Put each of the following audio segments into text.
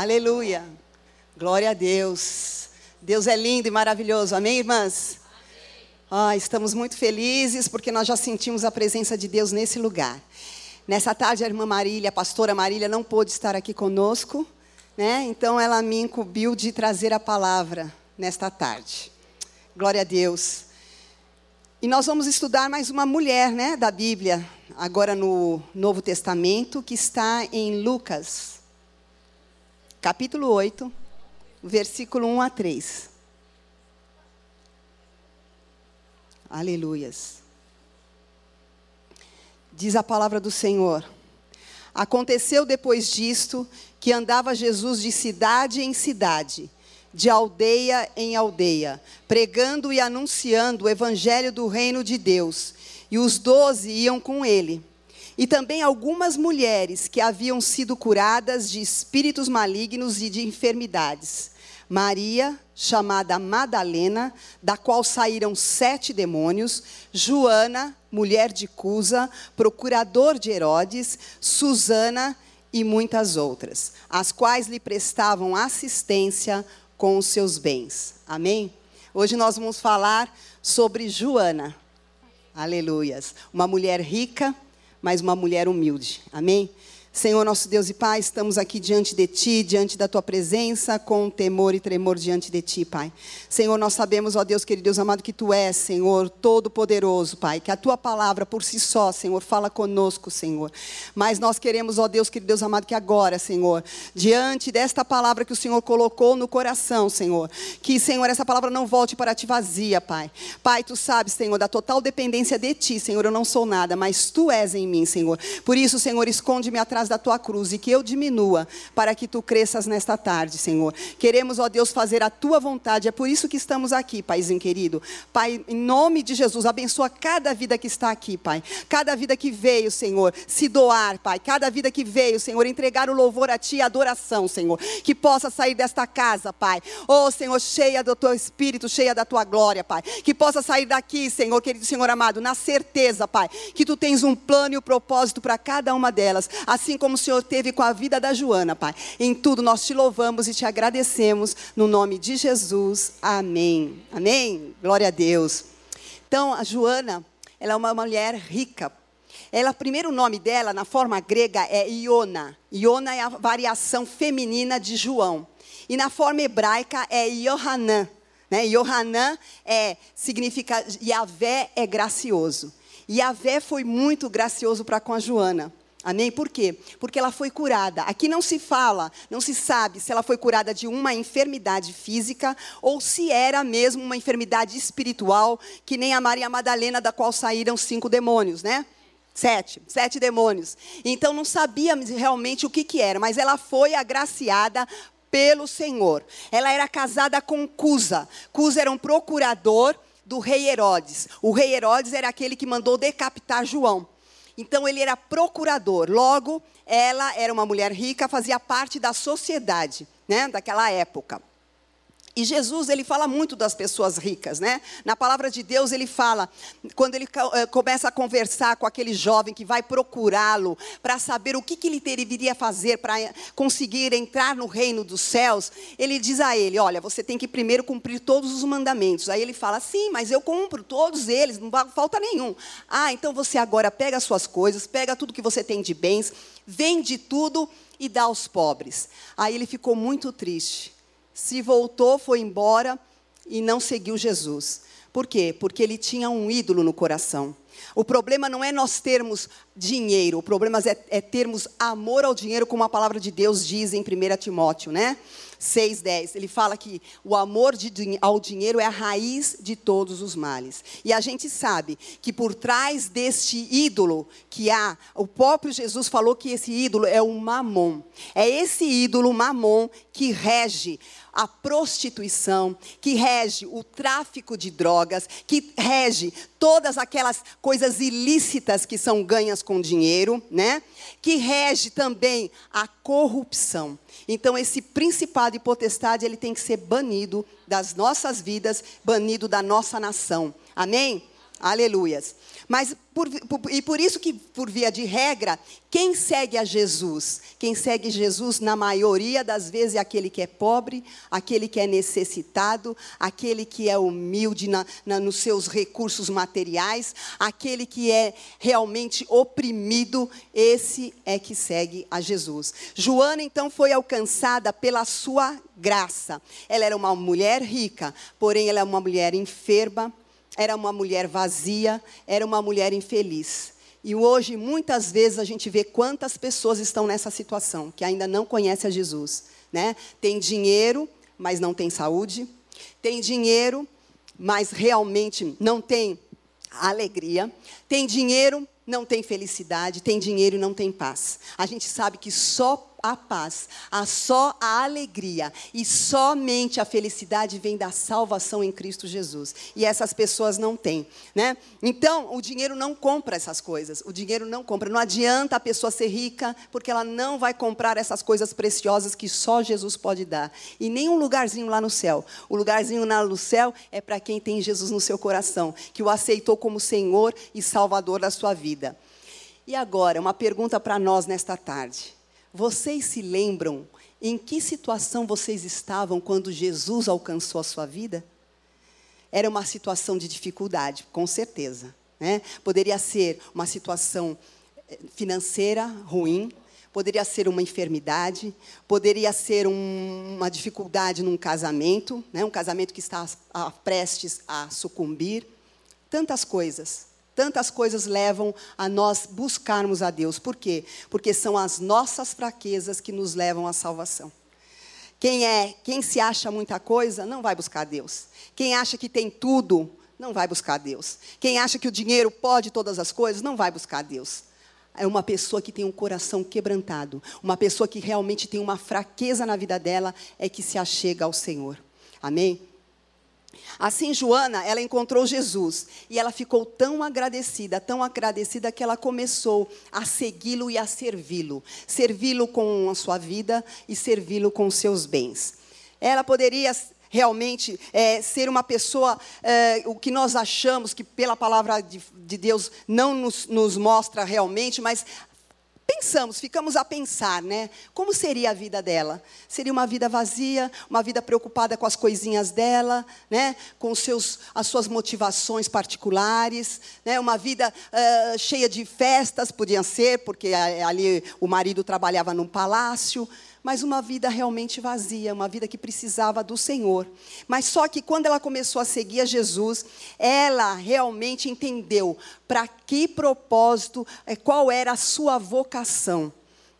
Aleluia. Glória a Deus. Deus é lindo e maravilhoso. Amém, irmãs? Amém. Ah, estamos muito felizes porque nós já sentimos a presença de Deus nesse lugar. Nessa tarde, a irmã Marília, a pastora Marília, não pôde estar aqui conosco, né? Então ela me incumbiu de trazer a palavra nesta tarde. Glória a Deus. E nós vamos estudar mais uma mulher, né, da Bíblia, agora no Novo Testamento, que está em Lucas, capítulo 8, versículo 1 a 3. Aleluias. Diz a palavra do Senhor. Aconteceu depois disto que andava Jesus de cidade em cidade de aldeia em aldeia, pregando e anunciando o evangelho do reino de Deus. E os doze iam com ele. E também algumas mulheres que haviam sido curadas de espíritos malignos e de enfermidades. Maria, chamada Madalena, da qual saíram sete demônios, Joana, mulher de Cusa, procurador de Herodes, Susana e muitas outras, as quais lhe prestavam assistência com os seus bens. Amém? Hoje nós vamos falar sobre Joana. Aleluias. Uma mulher rica, mas uma mulher humilde. Amém? Senhor nosso Deus e Pai, estamos aqui diante de Ti, diante da Tua presença, com temor e tremor diante de Ti, Pai. Senhor, nós sabemos, ó Deus querido Deus amado, que Tu és, Senhor, todo-poderoso, Pai. Que a Tua palavra por si só, Senhor, fala conosco, Senhor. Mas nós queremos, ó Deus querido Deus amado, que agora, Senhor, diante desta palavra que o Senhor colocou no coração, Senhor, que, Senhor, essa palavra não volte para Ti vazia, Pai. Pai, Tu sabes, Senhor, da total dependência de Ti, Senhor, eu não sou nada, mas Tu és em mim, Senhor. Por isso, Senhor, esconde-me atrás atrás da tua cruz e que eu diminua para que tu cresças nesta tarde, Senhor. Queremos, ó Deus, fazer a tua vontade. É por isso que estamos aqui, Paizinho querido. Pai, em nome de Jesus, abençoa cada vida que está aqui, Pai. Cada vida que veio, Senhor, se doar, Pai. Cada vida que veio, Senhor, entregar o louvor a ti e a adoração, Senhor. Que possa sair desta casa, Pai. Oh, Senhor, cheia do teu espírito, cheia da tua glória, Pai. Que possa sair daqui, Senhor, querido Senhor amado, na certeza, Pai, que tu tens um plano e um propósito para cada uma delas. Assim assim como o Senhor teve com a vida da Joana, Pai. Em tudo nós te louvamos e te agradecemos, no nome de Jesus. Amém. Amém. Glória a Deus. Então, a Joana, ela é uma mulher rica. Ela, primeiro nome dela, na forma grega, é Iona. Iona é a variação feminina de João. E na forma hebraica é Yohanan. Né? Yohanan é, significa Yahvé é gracioso. Yahvé foi muito gracioso para com a Joana. Amém? Por quê? Porque ela foi curada. Aqui não se fala, não se sabe se ela foi curada de uma enfermidade física ou se era mesmo uma enfermidade espiritual, que nem a Maria Madalena, da qual saíram cinco demônios, né? Sete, sete demônios. Então não sabíamos realmente o que, que era, mas ela foi agraciada pelo Senhor. Ela era casada com Cusa. Cusa era um procurador do rei Herodes. O rei Herodes era aquele que mandou decapitar João. Então ele era procurador. Logo, ela era uma mulher rica, fazia parte da sociedade, né, daquela época. E Jesus, ele fala muito das pessoas ricas, né? Na palavra de Deus, ele fala, quando ele eh, começa a conversar com aquele jovem que vai procurá-lo para saber o que, que ele deveria fazer para conseguir entrar no reino dos céus, ele diz a ele: Olha, você tem que primeiro cumprir todos os mandamentos. Aí ele fala: Sim, mas eu cumpro todos eles, não falta nenhum. Ah, então você agora pega as suas coisas, pega tudo que você tem de bens, vende tudo e dá aos pobres. Aí ele ficou muito triste se voltou, foi embora e não seguiu Jesus. Por quê? Porque ele tinha um ídolo no coração. O problema não é nós termos dinheiro, o problema é, é termos amor ao dinheiro, como a palavra de Deus diz em 1 Timóteo, né? 6,10. Ele fala que o amor de, ao dinheiro é a raiz de todos os males. E a gente sabe que por trás deste ídolo que há, o próprio Jesus falou que esse ídolo é o mamon. É esse ídolo, mamon, que rege a prostituição, que rege o tráfico de drogas, que rege todas aquelas coisas ilícitas que são ganhas com dinheiro, né? Que rege também a corrupção. Então esse principado e potestade, ele tem que ser banido das nossas vidas, banido da nossa nação. Amém? Aleluias. Mas por, por, e por isso que, por via de regra, quem segue a Jesus? Quem segue Jesus, na maioria das vezes, é aquele que é pobre, aquele que é necessitado, aquele que é humilde na, na, nos seus recursos materiais, aquele que é realmente oprimido, esse é que segue a Jesus. Joana, então, foi alcançada pela sua graça. Ela era uma mulher rica, porém, ela é uma mulher enferma era uma mulher vazia, era uma mulher infeliz. E hoje, muitas vezes, a gente vê quantas pessoas estão nessa situação, que ainda não conhecem a Jesus. Né? Tem dinheiro, mas não tem saúde. Tem dinheiro, mas realmente não tem alegria. Tem dinheiro, não tem felicidade. Tem dinheiro não tem paz. A gente sabe que só a paz, a só a alegria e somente a felicidade vem da salvação em Cristo Jesus. E essas pessoas não têm, né? Então, o dinheiro não compra essas coisas. O dinheiro não compra. Não adianta a pessoa ser rica, porque ela não vai comprar essas coisas preciosas que só Jesus pode dar. E nem um lugarzinho lá no céu. O lugarzinho lá no céu é para quem tem Jesus no seu coração, que o aceitou como Senhor e Salvador da sua vida. E agora, uma pergunta para nós nesta tarde. Vocês se lembram em que situação vocês estavam quando Jesus alcançou a sua vida? Era uma situação de dificuldade, com certeza. Né? Poderia ser uma situação eh, financeira ruim, poderia ser uma enfermidade, poderia ser um, uma dificuldade num casamento, né? um casamento que está a, a, prestes a sucumbir. Tantas coisas. Tantas coisas levam a nós buscarmos a Deus. Por quê? Porque são as nossas fraquezas que nos levam à salvação. Quem é, quem se acha muita coisa, não vai buscar Deus. Quem acha que tem tudo, não vai buscar Deus. Quem acha que o dinheiro pode todas as coisas, não vai buscar Deus. É uma pessoa que tem um coração quebrantado, uma pessoa que realmente tem uma fraqueza na vida dela, é que se achega ao Senhor. Amém? Assim, Joana, ela encontrou Jesus e ela ficou tão agradecida, tão agradecida que ela começou a segui-lo e a servi-lo, servi-lo com a sua vida e servi-lo com seus bens. Ela poderia realmente é, ser uma pessoa, é, o que nós achamos que pela palavra de, de Deus não nos, nos mostra realmente, mas pensamos, ficamos a pensar, né? Como seria a vida dela? Seria uma vida vazia, uma vida preocupada com as coisinhas dela, né? Com seus, as suas motivações particulares, né? Uma vida uh, cheia de festas, podia ser, porque ali o marido trabalhava num palácio mas uma vida realmente vazia, uma vida que precisava do Senhor. Mas só que quando ela começou a seguir a Jesus, ela realmente entendeu para que propósito, eh, qual era a sua vocação.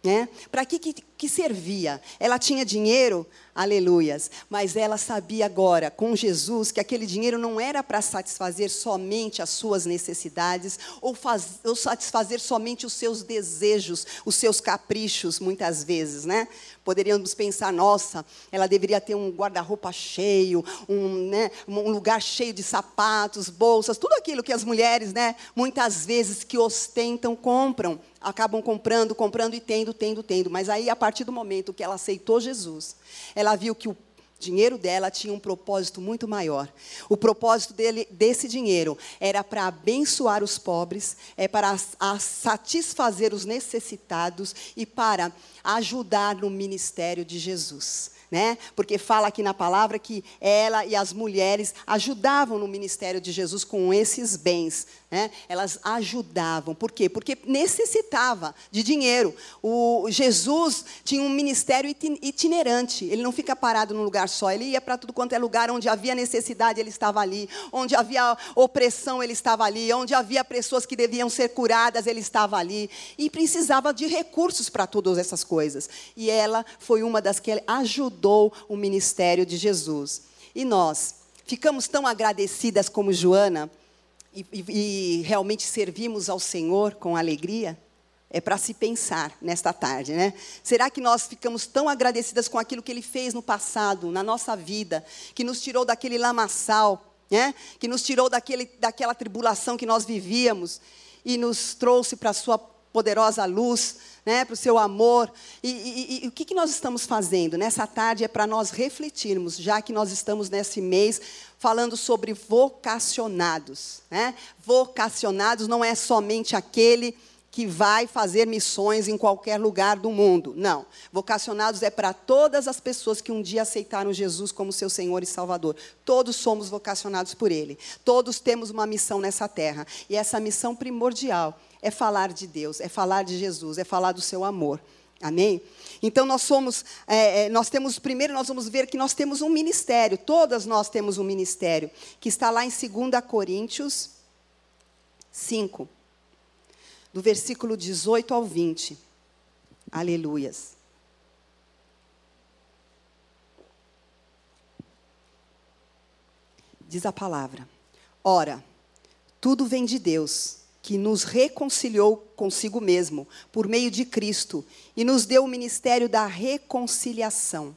Né? Para que, que, que servia? Ela tinha dinheiro, aleluias, mas ela sabia agora, com Jesus, que aquele dinheiro não era para satisfazer somente as suas necessidades, ou, faz, ou satisfazer somente os seus desejos, os seus caprichos, muitas vezes, né? Poderíamos pensar, nossa, ela deveria ter um guarda-roupa cheio, um, né, um lugar cheio de sapatos, bolsas, tudo aquilo que as mulheres, né, muitas vezes que ostentam, compram acabam comprando, comprando e tendo, tendo, tendo. Mas aí, a partir do momento que ela aceitou Jesus, ela viu que o dinheiro dela tinha um propósito muito maior. O propósito dele, desse dinheiro era para abençoar os pobres, é para satisfazer os necessitados e para ajudar no ministério de Jesus né? Porque fala aqui na palavra que ela e as mulheres ajudavam no ministério de Jesus com esses bens, né? Elas ajudavam. Por quê? Porque necessitava de dinheiro. O Jesus tinha um ministério itinerante. Ele não fica parado num lugar só. Ele ia para tudo quanto é lugar onde havia necessidade, ele estava ali. Onde havia opressão, ele estava ali. Onde havia pessoas que deviam ser curadas, ele estava ali. E precisava de recursos para todas essas coisas. E ela foi uma das que ajudou ajudou o ministério de Jesus. E nós ficamos tão agradecidas como Joana e, e, e realmente servimos ao Senhor com alegria? É para se pensar nesta tarde, né? Será que nós ficamos tão agradecidas com aquilo que Ele fez no passado, na nossa vida, que nos tirou daquele lamaçal, né? Que nos tirou daquele, daquela tribulação que nós vivíamos e nos trouxe para a Sua poderosa luz, né, para o seu amor. E, e, e, o que, que nós estamos fazendo? Nessa tarde é para nós refletirmos, já que nós estamos nesse mês falando sobre vocacionados. Né? Vocacionados não é somente aquele que vai fazer missões em qualquer lugar do mundo. Não. Vocacionados é para todas as pessoas que um dia aceitaram Jesus como seu Senhor e Salvador. Todos somos vocacionados por Ele. Todos temos uma missão nessa terra. E essa missão primordial é falar de Deus, é falar de Jesus, é falar do seu amor. Amém? Então nós somos, é, é nós temos, primeiro nós vamos ver que nós temos um ministério, todas nós temos um ministério, que está lá em 2 Coríntios 5 do versículo 18 ao 20. Aleluias. Diz a palavra: Ora, tudo vem de Deus, que nos reconciliou consigo mesmo, por meio de Cristo, e nos deu o ministério da reconciliação.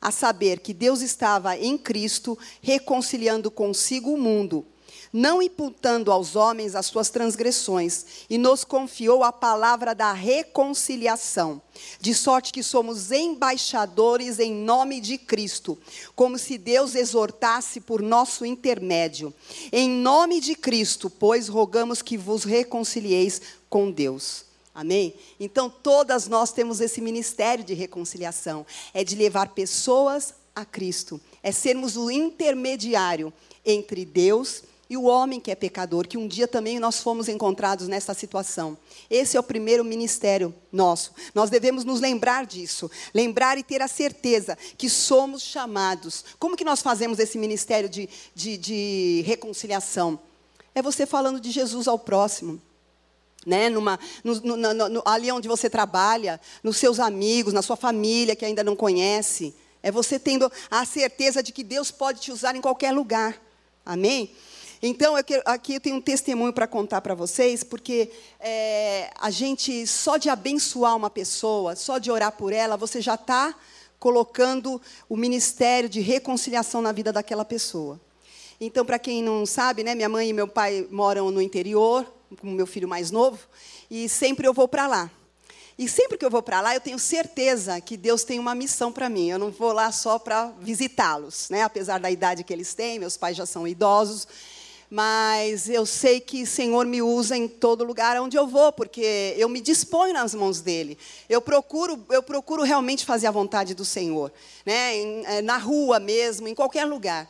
A saber que Deus estava em Cristo reconciliando consigo o mundo não imputando aos homens as suas transgressões, e nos confiou a palavra da reconciliação, de sorte que somos embaixadores em nome de Cristo, como se Deus exortasse por nosso intermédio. Em nome de Cristo, pois, rogamos que vos reconcilieis com Deus. Amém? Então, todas nós temos esse ministério de reconciliação é de levar pessoas a Cristo, é sermos o intermediário entre Deus e o homem que é pecador, que um dia também nós fomos encontrados nessa situação. Esse é o primeiro ministério nosso. Nós devemos nos lembrar disso, lembrar e ter a certeza que somos chamados. Como que nós fazemos esse ministério de, de, de reconciliação? É você falando de Jesus ao próximo. Né, numa, no, no, no, ali onde você trabalha, nos seus amigos, na sua família que ainda não conhece. É você tendo a certeza de que Deus pode te usar em qualquer lugar. Amém? Então, aqui eu tenho um testemunho para contar para vocês, porque é, a gente, só de abençoar uma pessoa, só de orar por ela, você já está colocando o ministério de reconciliação na vida daquela pessoa. Então, para quem não sabe, né, minha mãe e meu pai moram no interior, com meu filho mais novo, e sempre eu vou para lá. E sempre que eu vou para lá, eu tenho certeza que Deus tem uma missão para mim. Eu não vou lá só para visitá-los, né? Apesar da idade que eles têm, meus pais já são idosos mas eu sei que o Senhor me usa em todo lugar onde eu vou, porque eu me disponho nas mãos dele. Eu procuro, eu procuro realmente fazer a vontade do Senhor, né? Eh, na rua mesmo, em qualquer lugar.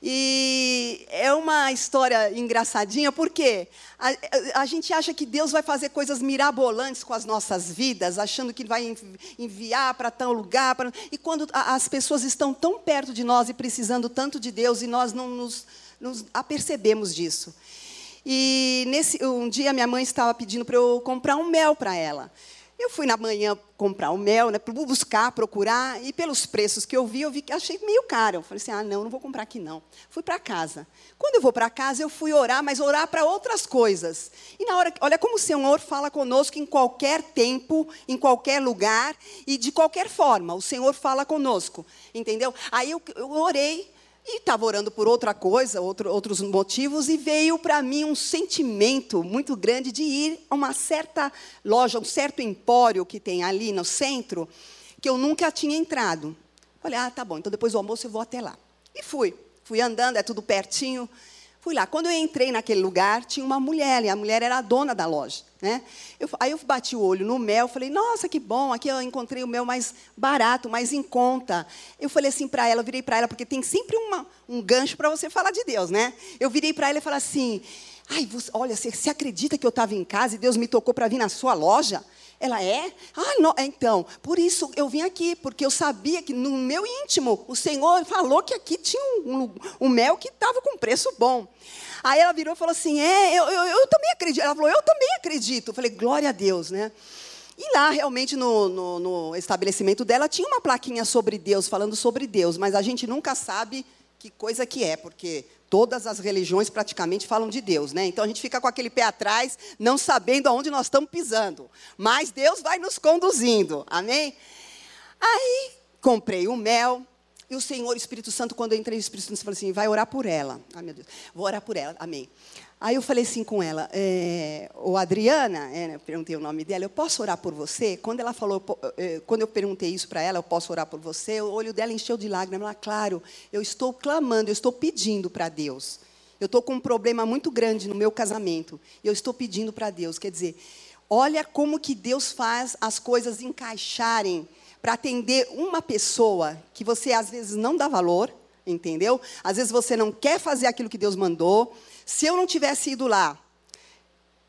E é uma história engraçadinha, porque a, a, gente acha que Deus vai fazer coisas mirabolantes com as nossas vidas, achando que vai enviar para tal lugar. Pra, e quando as pessoas estão tão perto de nós e precisando tanto de Deus, e nós não nos nos apercebemos disso. E nesse um dia minha mãe estava pedindo para eu comprar um mel para ela. Eu fui na manhã comprar o mel, né, buscar, procurar, e pelos preços que eu vi, eu vi que achei meio caro. Eu falei assim: ah, não, não vou comprar aqui não. Fui para casa. Quando eu vou para casa, eu fui orar, mas orar para outras coisas. E na hora, olha como o Senhor fala conosco em qualquer tempo, em qualquer lugar e de qualquer forma. O Senhor fala conosco, entendeu? Aí eu, eu orei, e estava orando por outra coisa, outro, outros motivos, e veio para mim um sentimento muito grande de ir a uma certa loja, um certo empório que tem ali no centro, que eu nunca tinha entrado. Falei, ah, tá bom, então depois do almoço eu vou até lá. E fui. Fui andando, é tudo pertinho. Fui lá. Quando eu entrei naquele lugar, tinha uma mulher, e a mulher era a dona da loja. Né? Eu, aí eu bati o olho no mel, falei, nossa, que bom, aqui eu encontrei o mel mais barato, mais em conta. Eu falei assim para ela, eu virei para ela, porque tem sempre uma, um gancho para você falar de Deus, né? Eu virei para ela e falei assim, ai, você, olha, você, você acredita que eu estava em casa e Deus me tocou para vir na sua loja? Ela é? Ah, não. Então, por isso eu vim aqui, porque eu sabia que no meu íntimo o Senhor falou que aqui tinha um, um, um mel que estava com preço bom. Aí ela virou e falou assim: É, eu, eu, eu, também acredito. Ela falou: Eu também acredito. Eu falei: Glória a Deus, né? E lá, realmente, no, no, no estabelecimento dela, tinha uma plaquinha sobre Deus, falando sobre Deus, mas a gente nunca sabe que coisa que é, porque todas as religiões praticamente falam de Deus, né? Então a gente fica com aquele pé atrás, não sabendo aonde nós estamos pisando. Mas Deus vai nos conduzindo. Amém? Aí comprei o mel, e o Senhor, o Espírito Santo, quando eu entrei, o Espírito Santo falou assim: vai orar por ela. Ai, meu Deus, vou orar por ela, amém. Aí eu falei assim com ela, é, o Adriana, é, eu perguntei o nome dela, eu posso orar por você? Quando ela falou, é, quando eu perguntei isso para ela, eu posso orar por você? O olho dela encheu de lágrimas. Ela, claro, eu estou clamando, eu estou pedindo para Deus. Eu estou com um problema muito grande no meu casamento. Eu estou pedindo para Deus. Quer dizer, olha como que Deus faz as coisas encaixarem para atender uma pessoa que você às vezes não dá valor, entendeu? Às vezes você não quer fazer aquilo que Deus mandou. Se eu não tivesse ido lá,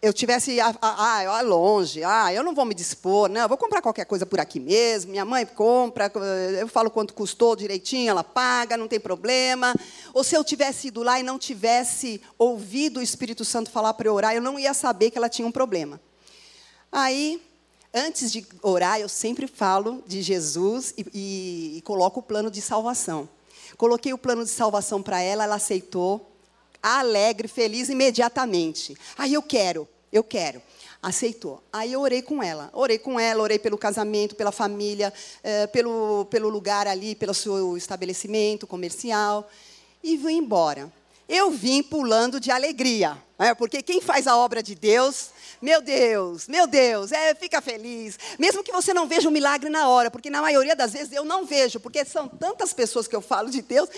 eu tivesse, ah, ah, ah, longe, ah, eu não vou me dispor, não, eu vou comprar qualquer coisa por aqui mesmo, minha mãe compra, eu falo quanto custou direitinho, ela paga, não tem problema. Ou se eu tivesse ido lá e não tivesse ouvido o Espírito Santo falar para eu orar, eu não ia saber que ela tinha um problema. Aí, antes de orar, eu sempre falo de Jesus e, e, e coloco o plano de salvação. Coloquei o plano de salvação para ela, ela aceitou alegre, feliz imediatamente. Aí eu quero, eu quero. Aceitou. Aí eu orei com ela. Orei com ela, orei pelo casamento, pela família, eh, pelo, pelo lugar ali, pelo seu estabelecimento comercial. E vim embora. Eu vim pulando de alegria. É, porque quem faz a obra de Deus, meu Deus, meu Deus, é, fica feliz. Mesmo que você não veja o milagre na hora, porque na maioria das vezes eu não vejo, porque são tantas pessoas que eu falo de Deus,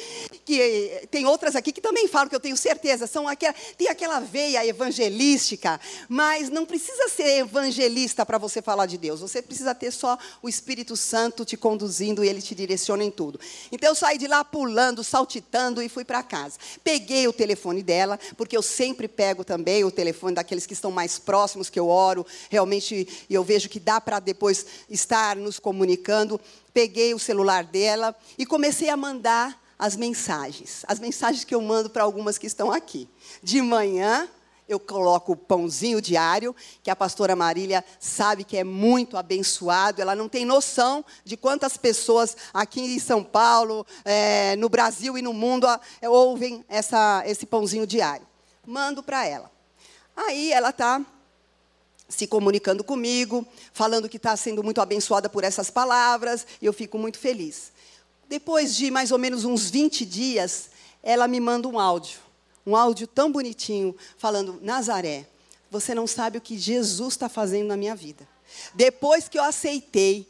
que eh, tem outras aqui que também falam, que eu tenho certeza, são aquela, tem aquela veia evangelística, mas não precisa ser evangelista para você falar de Deus, você precisa ter só o Espírito Santo te conduzindo e ele te direciona em tudo. Então eu saí de lá pulando, saltitando e fui para casa. Peguei o telefone dela, porque eu sempre pego pego também o telefone daqueles que estão mais próximos, que eu oro, realmente eu vejo que dá para depois estar nos comunicando. Peguei o celular dela e comecei a mandar as mensagens. As mensagens que eu mando para algumas que estão aqui. De manhã, eu coloco o pãozinho diário, que a pastora Marília sabe que é muito abençoado. Ela não tem noção de quantas pessoas aqui em São Paulo, é, no Brasil e no mundo é, ouvem essa, esse pãozinho diário mando para ela. Aí ela está se comunicando comigo, falando que está sendo muito abençoada por essas palavras, e eu fico muito feliz. Depois de mais ou menos uns 20 dias, ela me manda um áudio, um áudio tão bonitinho, falando: Nazaré, você não sabe o que Jesus está fazendo na minha vida. Depois que eu aceitei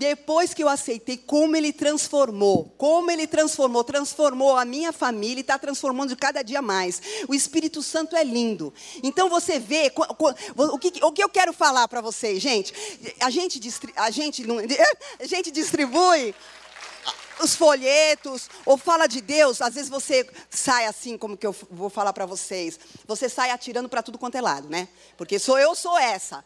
depois que eu aceitei, como ele transformou, como ele transformou, transformou a minha família e está transformando cada dia mais. O Espírito Santo é lindo. Então você vê, o que, o que eu quero falar para vocês, gente? A gente, a, gente, a gente distribui os folhetos, ou fala de Deus, às vezes você sai assim, como que eu vou falar para vocês, você sai atirando para tudo quanto é lado, né? Porque sou eu, sou essa.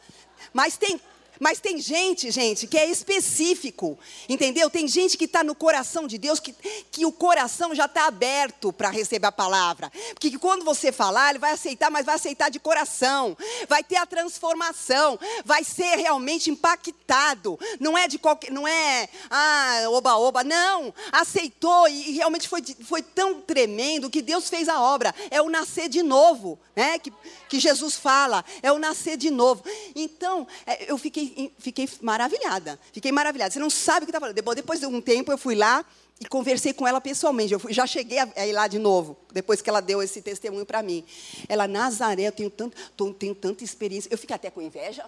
Mas tem mas tem gente, gente, que é específico, entendeu? Tem gente que está no coração de Deus, que, que o coração já está aberto para receber a palavra. Porque quando você falar, ele vai aceitar, mas vai aceitar de coração. Vai ter a transformação, vai ser realmente impactado. Não é de qualquer, não é, ah, oba, oba, não. Aceitou e, e realmente foi, foi tão tremendo que Deus fez a obra. É o nascer de novo, né? Que, que Jesus fala, é o nascer de novo. Então, é, eu fiquei fiquei, maravilhada. Fiquei maravilhada. Você não sabe o que está falando. Depois de um tempo, eu fui lá e conversei com ela pessoalmente. Eu fui, já cheguei a, ir lá de novo, depois que ela deu esse testemunho para mim. Ela, Nazaré, eu tenho, tanto, tenho tanta experiência. Eu fiquei até com inveja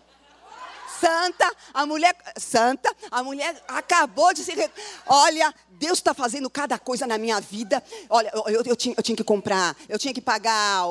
santa, a mulher santa, a mulher acabou de se. Olha, Deus está fazendo cada coisa na minha vida. Olha, eu, eu, eu, tinha, eu, tinha, que comprar, eu tinha que pagar a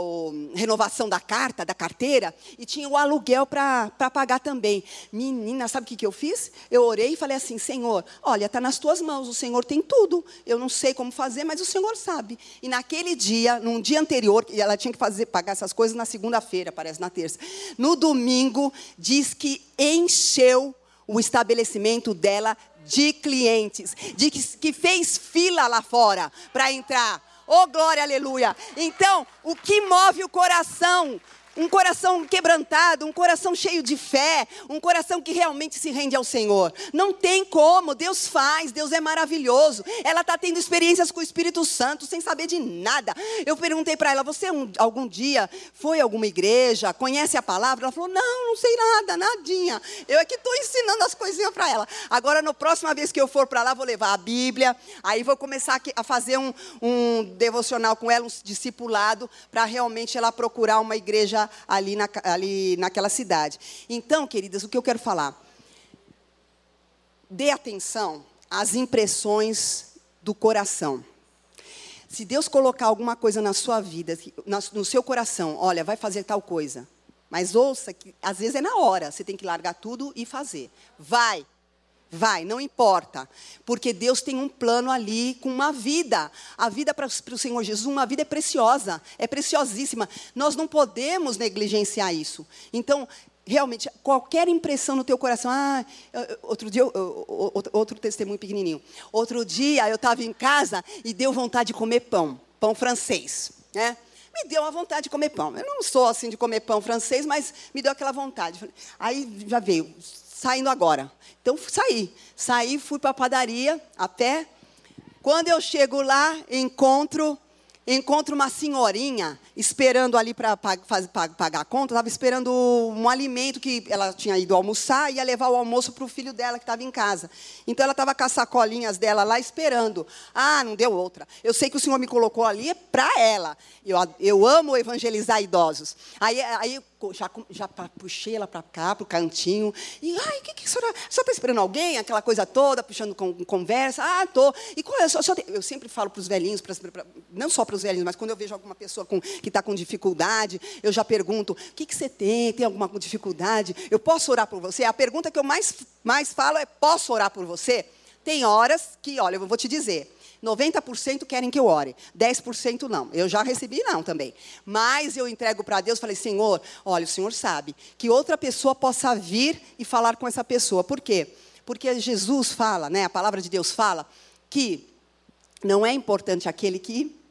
renovação da carta, da carteira, e tinha o aluguel para pagar também. Menina, sabe o que, que eu fiz? Eu orei e falei assim: Senhor, olha, está nas tuas mãos, o Senhor tem tudo. Eu não sei como fazer, mas o Senhor sabe. E naquele dia, num dia anterior, ela tinha que fazer, pagar essas coisas na segunda-feira, parece, na terça. No domingo, diz que encheu o estabelecimento dela de clientes, de que, que fez fila lá fora para entrar. Oh, glória, aleluia. Então, o que move o coração um coração quebrantado, um coração cheio de fé, um coração que realmente se rende ao Senhor. Não tem como, Deus faz, Deus é maravilhoso. Ela está tendo experiências com o Espírito Santo sem saber de nada. Eu perguntei para ela: Você um, algum dia foi a alguma igreja, conhece a palavra? Ela falou: Não, não sei nada, nadinha. Eu é que estou ensinando as coisinhas para ela. Agora, na próxima vez que eu for para lá, vou levar a Bíblia, aí vou começar a fazer um, um devocional com ela, um discipulado, para realmente ela procurar uma igreja ali, na, ali naquela cidade. Então, queridas, o que eu quero falar? Dê atenção às impressões do coração. Se Deus colocar alguma coisa na sua vida, no seu coração, olha, vai fazer tal coisa. Mas ouça que às vezes é na hora, você tem que largar tudo e fazer. Vai, Vai, não importa. Porque Deus tem um plano ali com uma vida. A vida para o Senhor Jesus, uma vida é preciosa, é preciosíssima. Nós não podemos negligenciar isso. Então, realmente, qualquer impressão no teu coração. Ah, outro dia, outro testemunho pequenininho. Outro dia eu estava em casa e deu vontade de comer pão, pão francês, né? Me deu uma vontade de comer pão. Eu não sou assim de comer pão francês, mas me deu aquela vontade. Aí já veio, saindo agora. Então saí. Saí, fui para a padaria a pé. Quando eu chego lá, encontro encontro uma senhorinha esperando ali para pagar a conta, estava esperando um alimento que ela tinha ido almoçar e ia levar o almoço para o filho dela que estava em casa. Então ela estava com as sacolinhas dela lá esperando. Ah, não deu outra. Eu sei que o senhor me colocou ali para ela. Eu, eu amo evangelizar idosos. Aí, aí já, já puxei ela para cá, para o cantinho. E, ai, o que, que a senhora. A senhora está esperando alguém? Aquela coisa toda, puxando com, conversa. Ah, estou. E qual é? Eu sempre falo para os velhinhos, pra, pra, não só para os velhinhos, mas quando eu vejo alguma pessoa com, que está com dificuldade, eu já pergunto: o que, que você tem? Tem alguma dificuldade? Eu posso orar por você? A pergunta que eu mais, mais falo é: posso orar por você? Tem horas que, olha, eu vou te dizer. 90% querem que eu ore, 10% não. Eu já recebi não também. Mas eu entrego para Deus, falei: "Senhor, olha, o Senhor sabe que outra pessoa possa vir e falar com essa pessoa. Por quê? Porque Jesus fala, né? A palavra de Deus fala que não é importante aquele que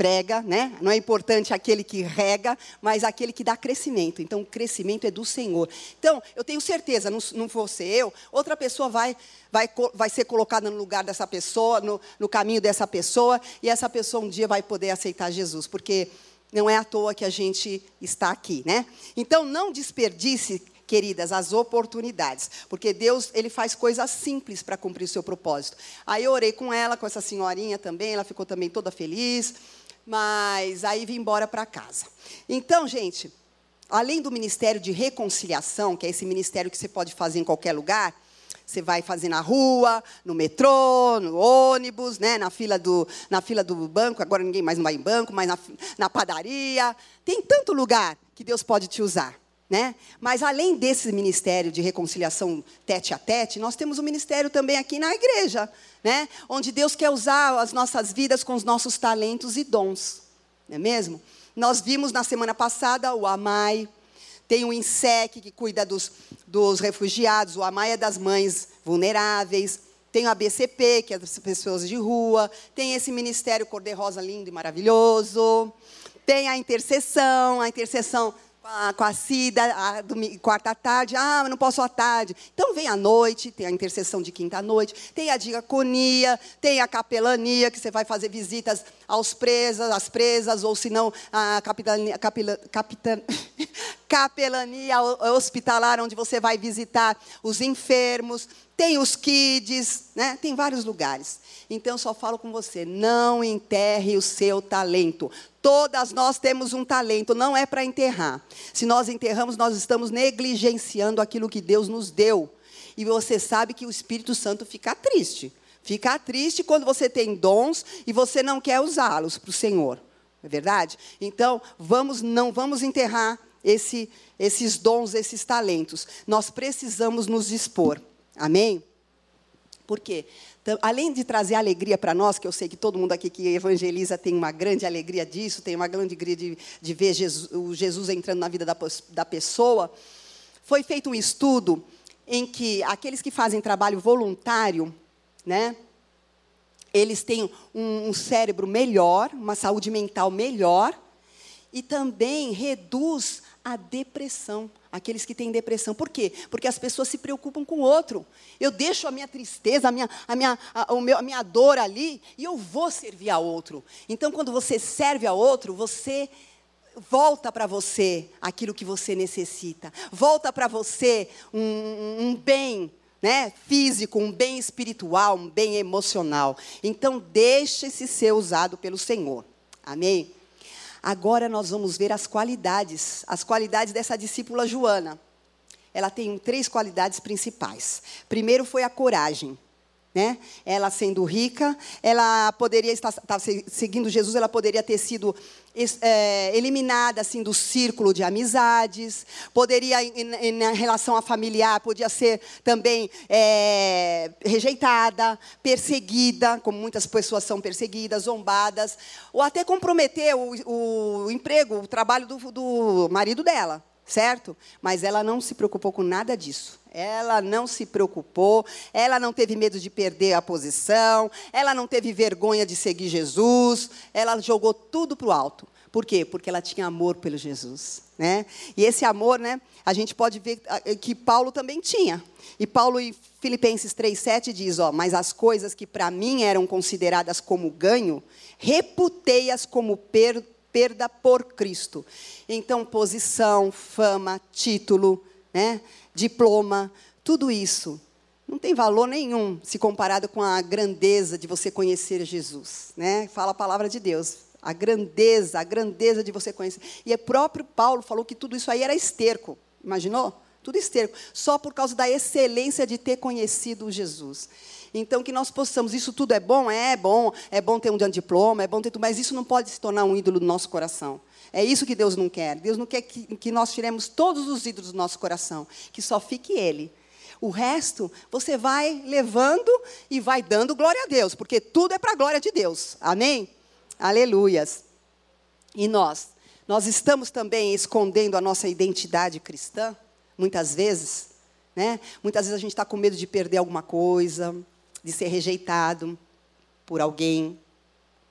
prega, né? Não é importante aquele que rega, mas aquele que dá crescimento. Então, o crescimento é do Senhor. Então, eu tenho certeza, não, fosse eu, outra pessoa vai, vai, vai ser colocada no lugar dessa pessoa, no, no caminho dessa pessoa, e essa pessoa um dia vai poder aceitar Jesus, porque não é à toa que a gente está aqui, né? Então, não desperdice queridas, as oportunidades, porque Deus ele faz coisas simples para cumprir o seu propósito. Aí eu orei com ela, com essa senhorinha também, ela ficou também toda feliz mas aí vim embora para casa. Então, gente, além do ministério de reconciliação, que é esse ministério que você pode fazer em qualquer lugar, você vai fazer na rua, no metrô, no ônibus, né, na, fila do, na fila do banco, agora ninguém mais não vai em banco, mas na, na padaria. Tem tanto lugar que Deus pode te usar. Né? Mas além desse ministério de reconciliação tete a tete, nós temos um ministério também aqui na igreja, né? onde Deus quer usar as nossas vidas com os nossos talentos e dons. Não é mesmo? Nós vimos na semana passada o AMAI, tem o INSEC, que cuida dos, dos refugiados, o AMAI é das mães vulneráveis, tem o ABCP, que é das pessoas de rua, tem esse ministério cor-de-rosa lindo e maravilhoso, tem a intercessão, a intercessão a, com a Cida, a, domingo, quarta tarde, ah, mas não posso à tarde. Então vem à noite, tem a intercessão de quinta noite, tem a diaconia, tem a capelania, que você vai fazer visitas aos presas, às presas, ou se não, a capitania, capitan, capelania hospitalar, onde você vai visitar os enfermos, tem os kids, né? tem vários lugares. Então, só falo com você: não enterre o seu talento. Todas nós temos um talento, não é para enterrar. Se nós enterramos, nós estamos negligenciando aquilo que Deus nos deu. E você sabe que o Espírito Santo fica triste. Fica triste quando você tem dons e você não quer usá-los para o Senhor. Não é verdade? Então, vamos, não vamos enterrar esse, esses dons, esses talentos. Nós precisamos nos dispor. Amém? Por quê? Além de trazer alegria para nós, que eu sei que todo mundo aqui que evangeliza tem uma grande alegria disso, tem uma grande alegria de, de ver Jesus, o Jesus entrando na vida da, da pessoa, foi feito um estudo em que aqueles que fazem trabalho voluntário, né, eles têm um, um cérebro melhor, uma saúde mental melhor, e também reduz a depressão. Aqueles que têm depressão. Por quê? Porque as pessoas se preocupam com o outro. Eu deixo a minha tristeza, a minha, a minha, a, o meu, a minha dor ali e eu vou servir a outro. Então, quando você serve a outro, você volta para você aquilo que você necessita. Volta para você um, um bem né, físico, um bem espiritual, um bem emocional. Então, deixe-se ser usado pelo Senhor. Amém? Agora nós vamos ver as qualidades, as qualidades dessa discípula Joana. Ela tem três qualidades principais. Primeiro foi a coragem. Né? Ela sendo rica, ela poderia estar, estar seguindo Jesus, ela poderia ter sido é, eliminada assim do círculo de amizades, poderia em, em relação a familiar, podia ser também é, rejeitada, perseguida, como muitas pessoas são perseguidas, zombadas, ou até comprometer o, o emprego, o trabalho do, do marido dela certo? Mas ela não se preocupou com nada disso. Ela não se preocupou, ela não teve medo de perder a posição, ela não teve vergonha de seguir Jesus, ela jogou tudo para o alto. Por quê? Porque ela tinha amor pelo Jesus. Né? E esse amor, né, a gente pode ver ah, que Paulo também tinha. E Paulo em Filipenses 3,7 diz: ó, Mas as coisas que para mim eram consideradas como ganho, reputei-as como per perda por Cristo. Então, posição, fama, título, né? diploma, tudo isso não tem valor nenhum se comparado com a grandeza de você conhecer Jesus. Né? Fala a palavra de Deus. A grandeza, a grandeza de você conhecer. E o próprio Paulo falou que tudo isso aí era esterco. Imaginou? Tudo esterco. Só por causa da excelência de ter conhecido Jesus. Então, que nós possamos, isso tudo é bom? É, é bom, é bom ter um diploma, é bom ter tudo, mas isso não pode se tornar um ídolo do nosso coração. É isso que Deus não quer. Deus não quer que, que nós tiremos todos os ídolos do nosso coração, que só fique Ele. O resto, você vai levando e vai dando glória a Deus, porque tudo é para a glória de Deus. Amém? Aleluias. E nós? Nós estamos também escondendo a nossa identidade cristã, muitas vezes. Né? Muitas vezes a gente está com medo de perder alguma coisa, de ser rejeitado por alguém,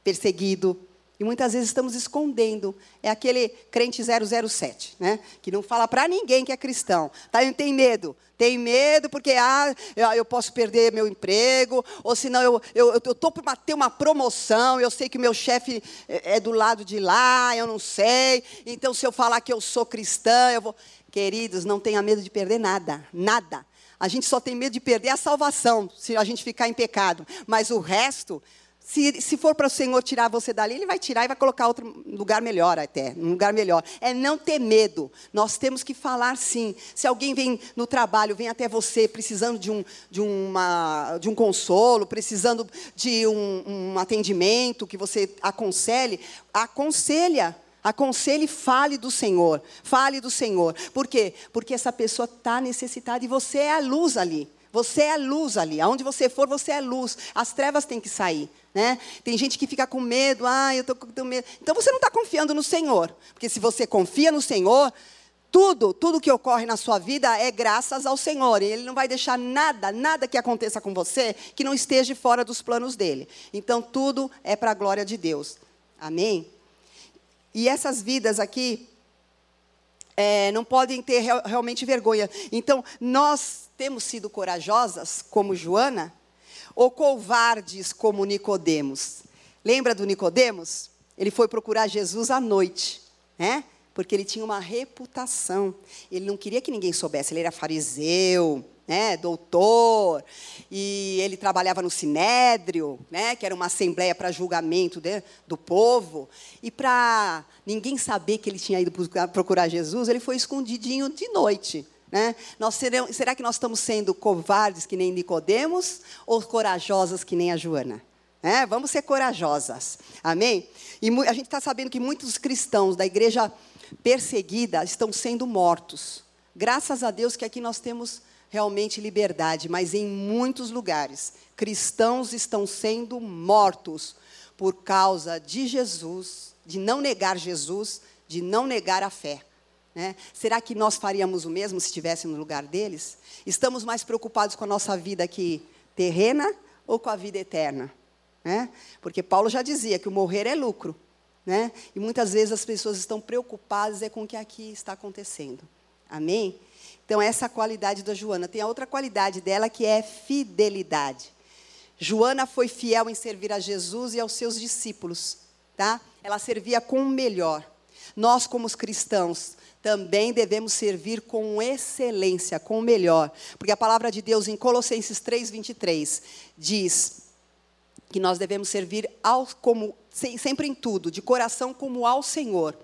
perseguido, e muitas vezes estamos escondendo. É aquele crente 007, né? que não fala para ninguém que é cristão. Tá, tem medo. Tem medo porque ah, eu posso perder meu emprego, ou senão eu estou eu, eu para ter uma promoção, eu sei que o meu chefe é, é do lado de lá, eu não sei. Então, se eu falar que eu sou cristã, eu vou. Queridos, não tenha medo de perder nada, nada. A gente só tem medo de perder a salvação, se a gente ficar em pecado. Mas o resto, se, se for para o Senhor tirar você dali, Ele vai tirar e vai colocar outro lugar melhor até, um lugar melhor. É não ter medo. Nós temos que falar sim. Se alguém vem no trabalho, vem até você precisando de um, de uma, de um consolo, precisando de um, um atendimento que você aconselhe, aconselha. Aconselhe e fale do Senhor. Fale do Senhor. Por quê? Porque essa pessoa está necessitada e você é a luz ali. Você é a luz ali. Aonde você for, você é luz. As trevas têm que sair. Né? Tem gente que fica com medo. Ah, eu estou com medo. Então você não está confiando no Senhor. Porque se você confia no Senhor, tudo, tudo que ocorre na sua vida é graças ao Senhor. E Ele não vai deixar nada, nada que aconteça com você que não esteja fora dos planos dele. Então tudo é para a glória de Deus. Amém? E essas vidas aqui é, não podem ter real, realmente vergonha. Então, nós temos sido corajosas, como Joana, ou covardes, como Nicodemos. Lembra do Nicodemos? Ele foi procurar Jesus à noite, né? Porque ele tinha uma reputação. Ele não queria que ninguém soubesse. Ele era fariseu, né, doutor, e ele trabalhava no Sinédrio, né, que era uma assembleia para julgamento de, do povo, e para ninguém saber que ele tinha ido procurar Jesus, ele foi escondidinho de noite. Né? Nós será que nós estamos sendo covardes que nem Nicodemos ou corajosas que nem a Joana? É, vamos ser corajosas, amém? E a gente está sabendo que muitos cristãos da igreja perseguida estão sendo mortos. Graças a Deus que aqui nós temos realmente liberdade, mas em muitos lugares cristãos estão sendo mortos por causa de Jesus, de não negar Jesus, de não negar a fé. Né? Será que nós faríamos o mesmo se estivéssemos no lugar deles? Estamos mais preocupados com a nossa vida aqui terrena ou com a vida eterna? Né? Porque Paulo já dizia que o morrer é lucro. Né? E muitas vezes as pessoas estão preocupadas é com o que aqui está acontecendo. Amém? Então, essa é a qualidade da Joana. Tem a outra qualidade dela que é fidelidade. Joana foi fiel em servir a Jesus e aos seus discípulos. Tá? Ela servia com o melhor. Nós, como os cristãos, também devemos servir com excelência, com o melhor. Porque a palavra de Deus em Colossenses 3:23 diz que nós devemos servir ao, como sempre em tudo, de coração como ao Senhor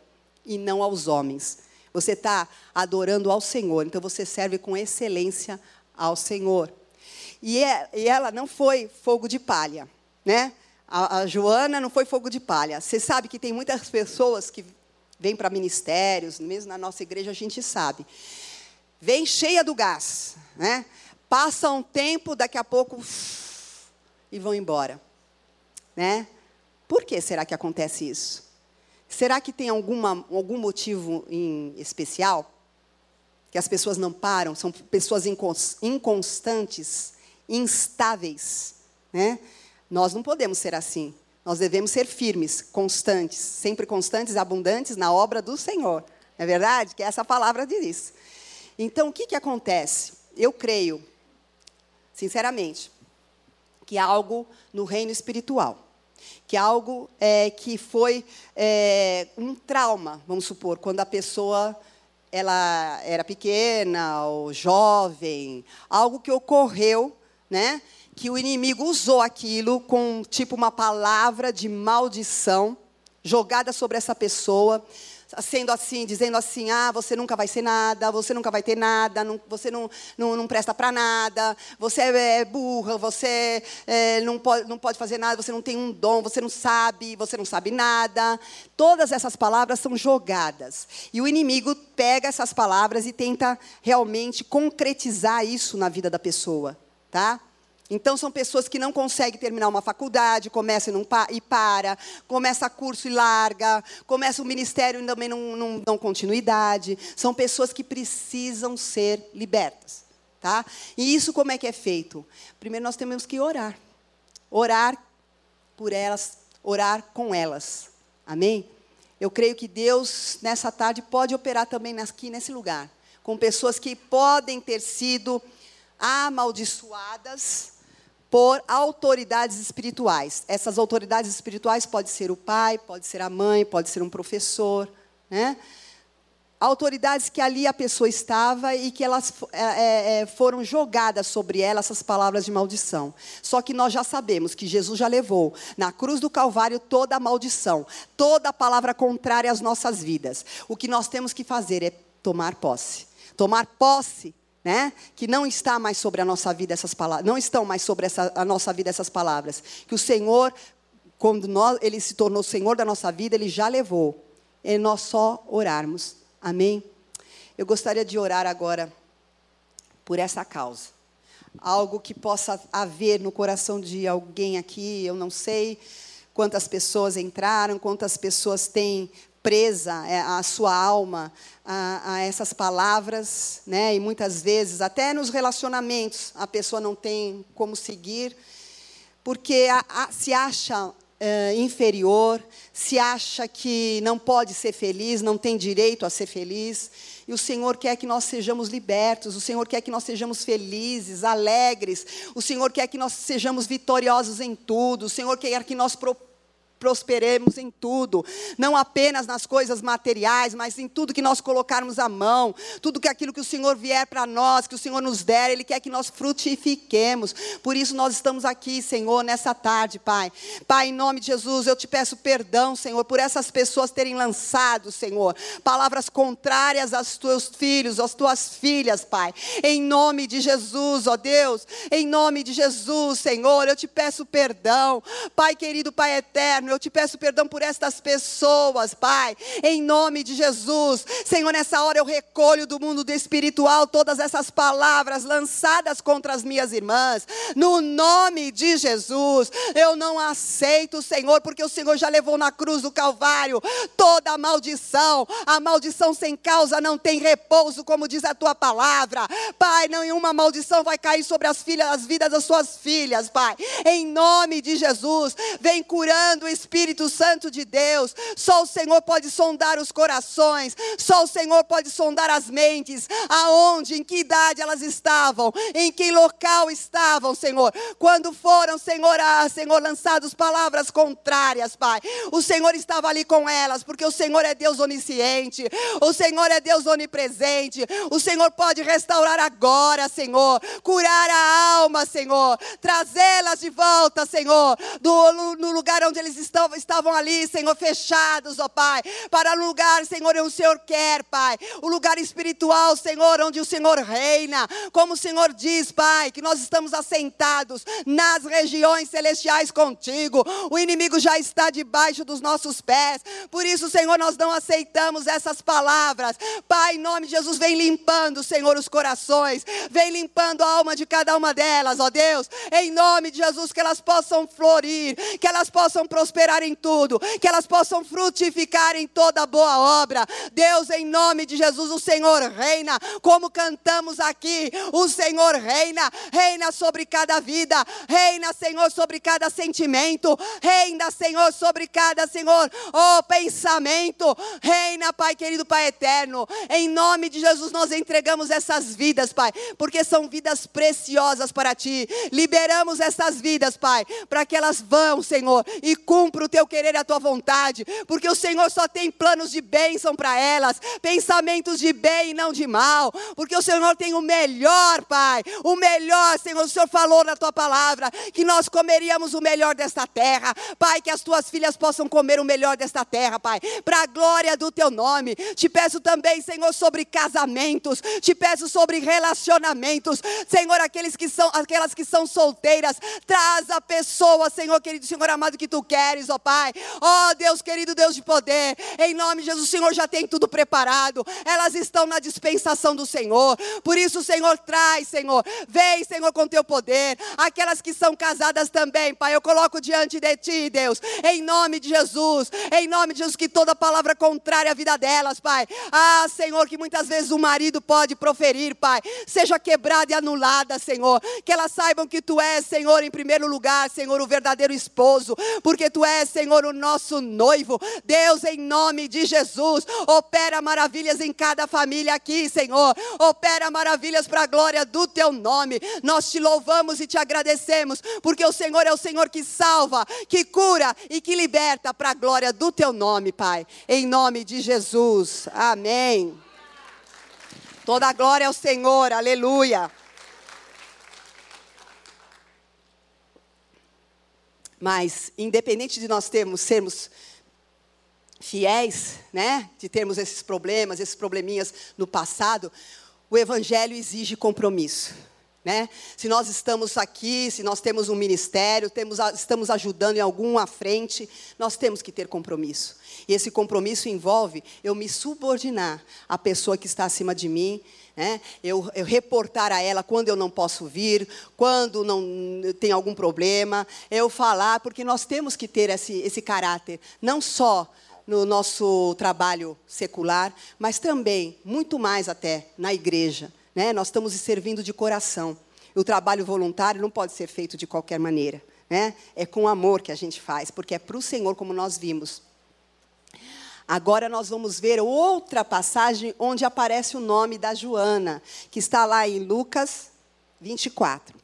e não aos homens. Você está adorando ao Senhor, então você serve com excelência ao Senhor. E, é, e ela não foi fogo de palha, né? A, a Joana não foi fogo de palha. Você sabe que tem muitas pessoas que vem para ministérios, mesmo na nossa igreja a gente sabe. Vem cheia do gás, né? Passa um tempo, daqui a pouco e vão embora, né? Por que será que acontece isso? Será que tem alguma, algum motivo em especial? Que as pessoas não param, são pessoas inconstantes, instáveis, né? Nós não podemos ser assim. Nós devemos ser firmes, constantes, sempre constantes abundantes na obra do Senhor. Não é verdade? Que essa palavra diz. Então, o que, que acontece? Eu creio, sinceramente, que há algo no reino espiritual. Que há algo é, que foi é, um trauma, vamos supor, quando a pessoa ela era pequena ou jovem, algo que ocorreu, né? que o inimigo usou aquilo com tipo uma palavra de maldição jogada sobre essa pessoa, sendo assim, dizendo assim: ah, você nunca vai ser nada, você nunca vai ter nada, não, você não, não, não presta para nada, você é burra, você é, não, pode, não pode fazer nada, você não tem um dom, você não sabe, você não sabe nada. Todas essas palavras são jogadas. E o inimigo pega essas palavras e tenta realmente concretizar isso na vida da pessoa. Tá? Então, são pessoas que não conseguem terminar uma faculdade, começa e, pa e para, começa curso e larga, começa o ministério e também não, não dão continuidade. São pessoas que precisam ser libertas. Tá? E isso como é que é feito? Primeiro nós temos que orar. Orar por elas, orar com elas. Amém? Eu creio que Deus, nessa tarde, pode operar também aqui nesse lugar. Com pessoas que podem ter sido amaldiçoadas por autoridades espirituais. Essas autoridades espirituais pode ser o pai, pode ser a mãe, pode ser um professor, né? Autoridades que ali a pessoa estava e que elas é, é, foram jogadas sobre ela essas palavras de maldição. Só que nós já sabemos que Jesus já levou na cruz do Calvário toda a maldição, toda a palavra contrária às nossas vidas. O que nós temos que fazer é tomar posse. Tomar posse né? Que não está mais sobre a nossa vida essas palavras, não estão mais sobre essa, a nossa vida essas palavras. Que o Senhor, quando nós, Ele se tornou Senhor da nossa vida, Ele já levou. É nós só orarmos. Amém? Eu gostaria de orar agora por essa causa. Algo que possa haver no coração de alguém aqui, eu não sei quantas pessoas entraram, quantas pessoas têm presa é, a sua alma a, a, essas palavras, né? E muitas vezes, até nos relacionamentos, a pessoa não tem como seguir, porque a, a, se acha é, inferior, se acha que não pode ser feliz, não tem direito a ser feliz. E o Senhor quer que nós sejamos libertos, o Senhor quer que nós sejamos felizes, alegres, o Senhor quer que nós sejamos vitoriosos em tudo, o Senhor quer que nós propomos prosperemos em tudo, não apenas nas coisas materiais, mas em tudo que nós colocarmos a mão, tudo que aquilo que o Senhor vier para nós, que o Senhor nos der, Ele quer que nós frutifiquemos. Por isso nós estamos aqui, Senhor, nessa tarde, Pai. Pai, em nome de Jesus, eu te peço perdão, Senhor, por essas pessoas terem lançado, Senhor, palavras contrárias aos teus filhos, às tuas filhas, Pai. Em nome de Jesus, ó Deus, em nome de Jesus, Senhor, eu te peço perdão. Pai querido, Pai eterno, eu te peço perdão por estas pessoas, Pai, em nome de Jesus. Senhor, nessa hora eu recolho do mundo do espiritual todas essas palavras lançadas contra as minhas irmãs, no nome de Jesus. Eu não aceito, Senhor, porque o Senhor já levou na cruz do Calvário toda a maldição. A maldição sem causa não tem repouso, como diz a tua palavra. Pai, nenhuma maldição vai cair sobre as filhas, as vidas das suas filhas, Pai. Em nome de Jesus, vem curando e Espírito Santo de Deus. Só o Senhor pode sondar os corações, só o Senhor pode sondar as mentes, aonde, em que idade elas estavam, em que local estavam, Senhor. Quando foram, Senhor, ah, Senhor, lançados palavras contrárias, Pai. O Senhor estava ali com elas, porque o Senhor é Deus onisciente, o Senhor é Deus onipresente, o Senhor pode restaurar agora, Senhor, curar a alma, Senhor, trazê-las de volta, Senhor, do, no lugar onde eles estavam ali, Senhor, fechados, ó Pai, para o lugar, Senhor, onde o Senhor quer, Pai, o lugar espiritual, Senhor, onde o Senhor reina, como o Senhor diz, Pai, que nós estamos assentados nas regiões celestiais contigo, o inimigo já está debaixo dos nossos pés, por isso, Senhor, nós não aceitamos essas palavras, Pai, em nome de Jesus, vem limpando, Senhor, os corações, vem limpando a alma de cada uma delas, ó Deus, em nome de Jesus, que elas possam florir, que elas possam prosperar em tudo, que elas possam frutificar em toda boa obra. Deus, em nome de Jesus, o Senhor reina, como cantamos aqui, o Senhor reina, reina sobre cada vida, reina, Senhor, sobre cada sentimento, reina, Senhor, sobre cada, Senhor, oh, pensamento, reina, Pai querido, Pai eterno, em nome de Jesus, nós entregamos essas vidas, Pai, porque são vidas preciosas para Ti, liberamos essas vidas, Pai, para que elas vão, Senhor, e cumpram o Teu querer e a Tua vontade, porque o Senhor só tem planos de bênção para elas, pensamentos de bem e não de mal, porque o Senhor tem o melhor, Pai, o melhor, Senhor, o Senhor falou na Tua palavra, que nós comeríamos o melhor desta terra, Pai, que as Tuas filhas possam comer o melhor desta terra, Pai, para a glória do Teu nome, te peço também, Senhor, sobre casamentos, te peço sobre relacionamentos, Senhor, aqueles que são, aquelas que são solteiras, traz a pessoa, Senhor querido, Senhor amado, que tu queres, ó Pai. Ó Deus querido, Deus de poder, em nome de Jesus, o Senhor já tem tudo preparado, elas estão na dispensação do Senhor, por isso, Senhor, traz, Senhor, vem, Senhor, com teu poder, aquelas que são casadas também, Pai, eu coloco diante de ti, Deus, em nome de Jesus, em nome de Jesus, que toda palavra contrária à vida delas, Pai, ah, Senhor, que muitas vezes o marido pode proferir, Pai, seja quebrada e anulada, Senhor, que elas saibam que tu és, Senhor, em primeiro lugar, Senhor, o verdadeiro esposo, porque tu és, Senhor, o nosso noivo. Deus, em nome de Jesus, opera maravilhas em cada família aqui, Senhor. Opera maravilhas para a glória do teu nome. Nós te louvamos e te agradecemos, porque o Senhor é o Senhor que salva, que cura e que liberta para a glória do teu nome, Pai. Em nome de Jesus. Amém. Toda a glória ao Senhor. Aleluia. Mas, independente de nós termos, sermos fiéis, né, de termos esses problemas, esses probleminhas no passado, o Evangelho exige compromisso. Né? Se nós estamos aqui, se nós temos um ministério, temos, estamos ajudando em alguma frente, nós temos que ter compromisso. E esse compromisso envolve eu me subordinar à pessoa que está acima de mim, né? eu, eu, reportar a ela quando eu não posso vir, quando não tem algum problema, eu falar, porque nós temos que ter esse, esse caráter, não só no nosso trabalho secular, mas também, muito mais até, na igreja. Né? Nós estamos servindo de coração. O trabalho voluntário não pode ser feito de qualquer maneira. Né? É com amor que a gente faz, porque é para o Senhor, como nós vimos. Agora nós vamos ver outra passagem onde aparece o nome da Joana, que está lá em Lucas 24.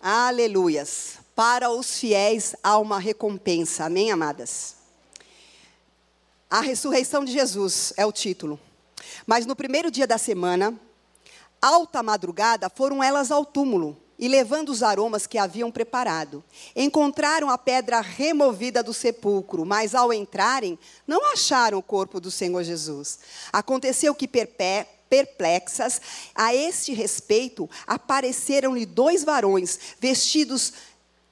Aleluias. Para os fiéis há uma recompensa. Amém, amadas? A ressurreição de Jesus é o título. Mas no primeiro dia da semana, alta madrugada, foram elas ao túmulo e levando os aromas que haviam preparado. Encontraram a pedra removida do sepulcro, mas ao entrarem, não acharam o corpo do Senhor Jesus. Aconteceu que perplexas a este respeito, apareceram-lhe dois varões vestidos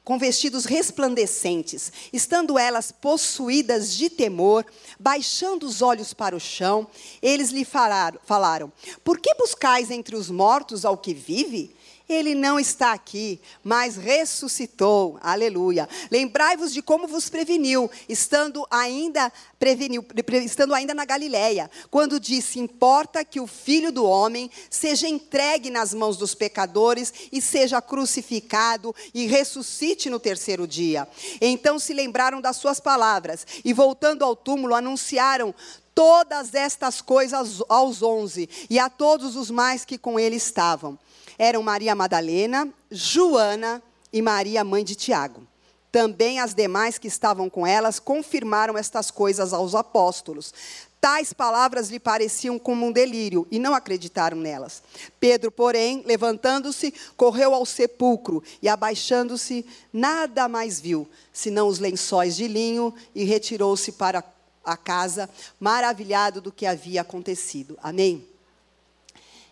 com vestidos resplandecentes, estando elas possuídas de temor, baixando os olhos para o chão, eles lhe falaram, falaram: Por que buscais entre os mortos ao que vive? Ele não está aqui, mas ressuscitou. Aleluia. Lembrai-vos de como vos preveniu, estando ainda preveniu, estando ainda na Galiléia, quando disse: "Importa que o Filho do homem seja entregue nas mãos dos pecadores e seja crucificado e ressuscite no terceiro dia". Então se lembraram das suas palavras e voltando ao túmulo anunciaram todas estas coisas aos onze e a todos os mais que com ele estavam. Eram Maria Madalena, Joana e Maria, mãe de Tiago. Também as demais que estavam com elas confirmaram estas coisas aos apóstolos. Tais palavras lhe pareciam como um delírio e não acreditaram nelas. Pedro, porém, levantando-se, correu ao sepulcro e, abaixando-se, nada mais viu, senão os lençóis de linho e retirou-se para a casa, maravilhado do que havia acontecido. Amém?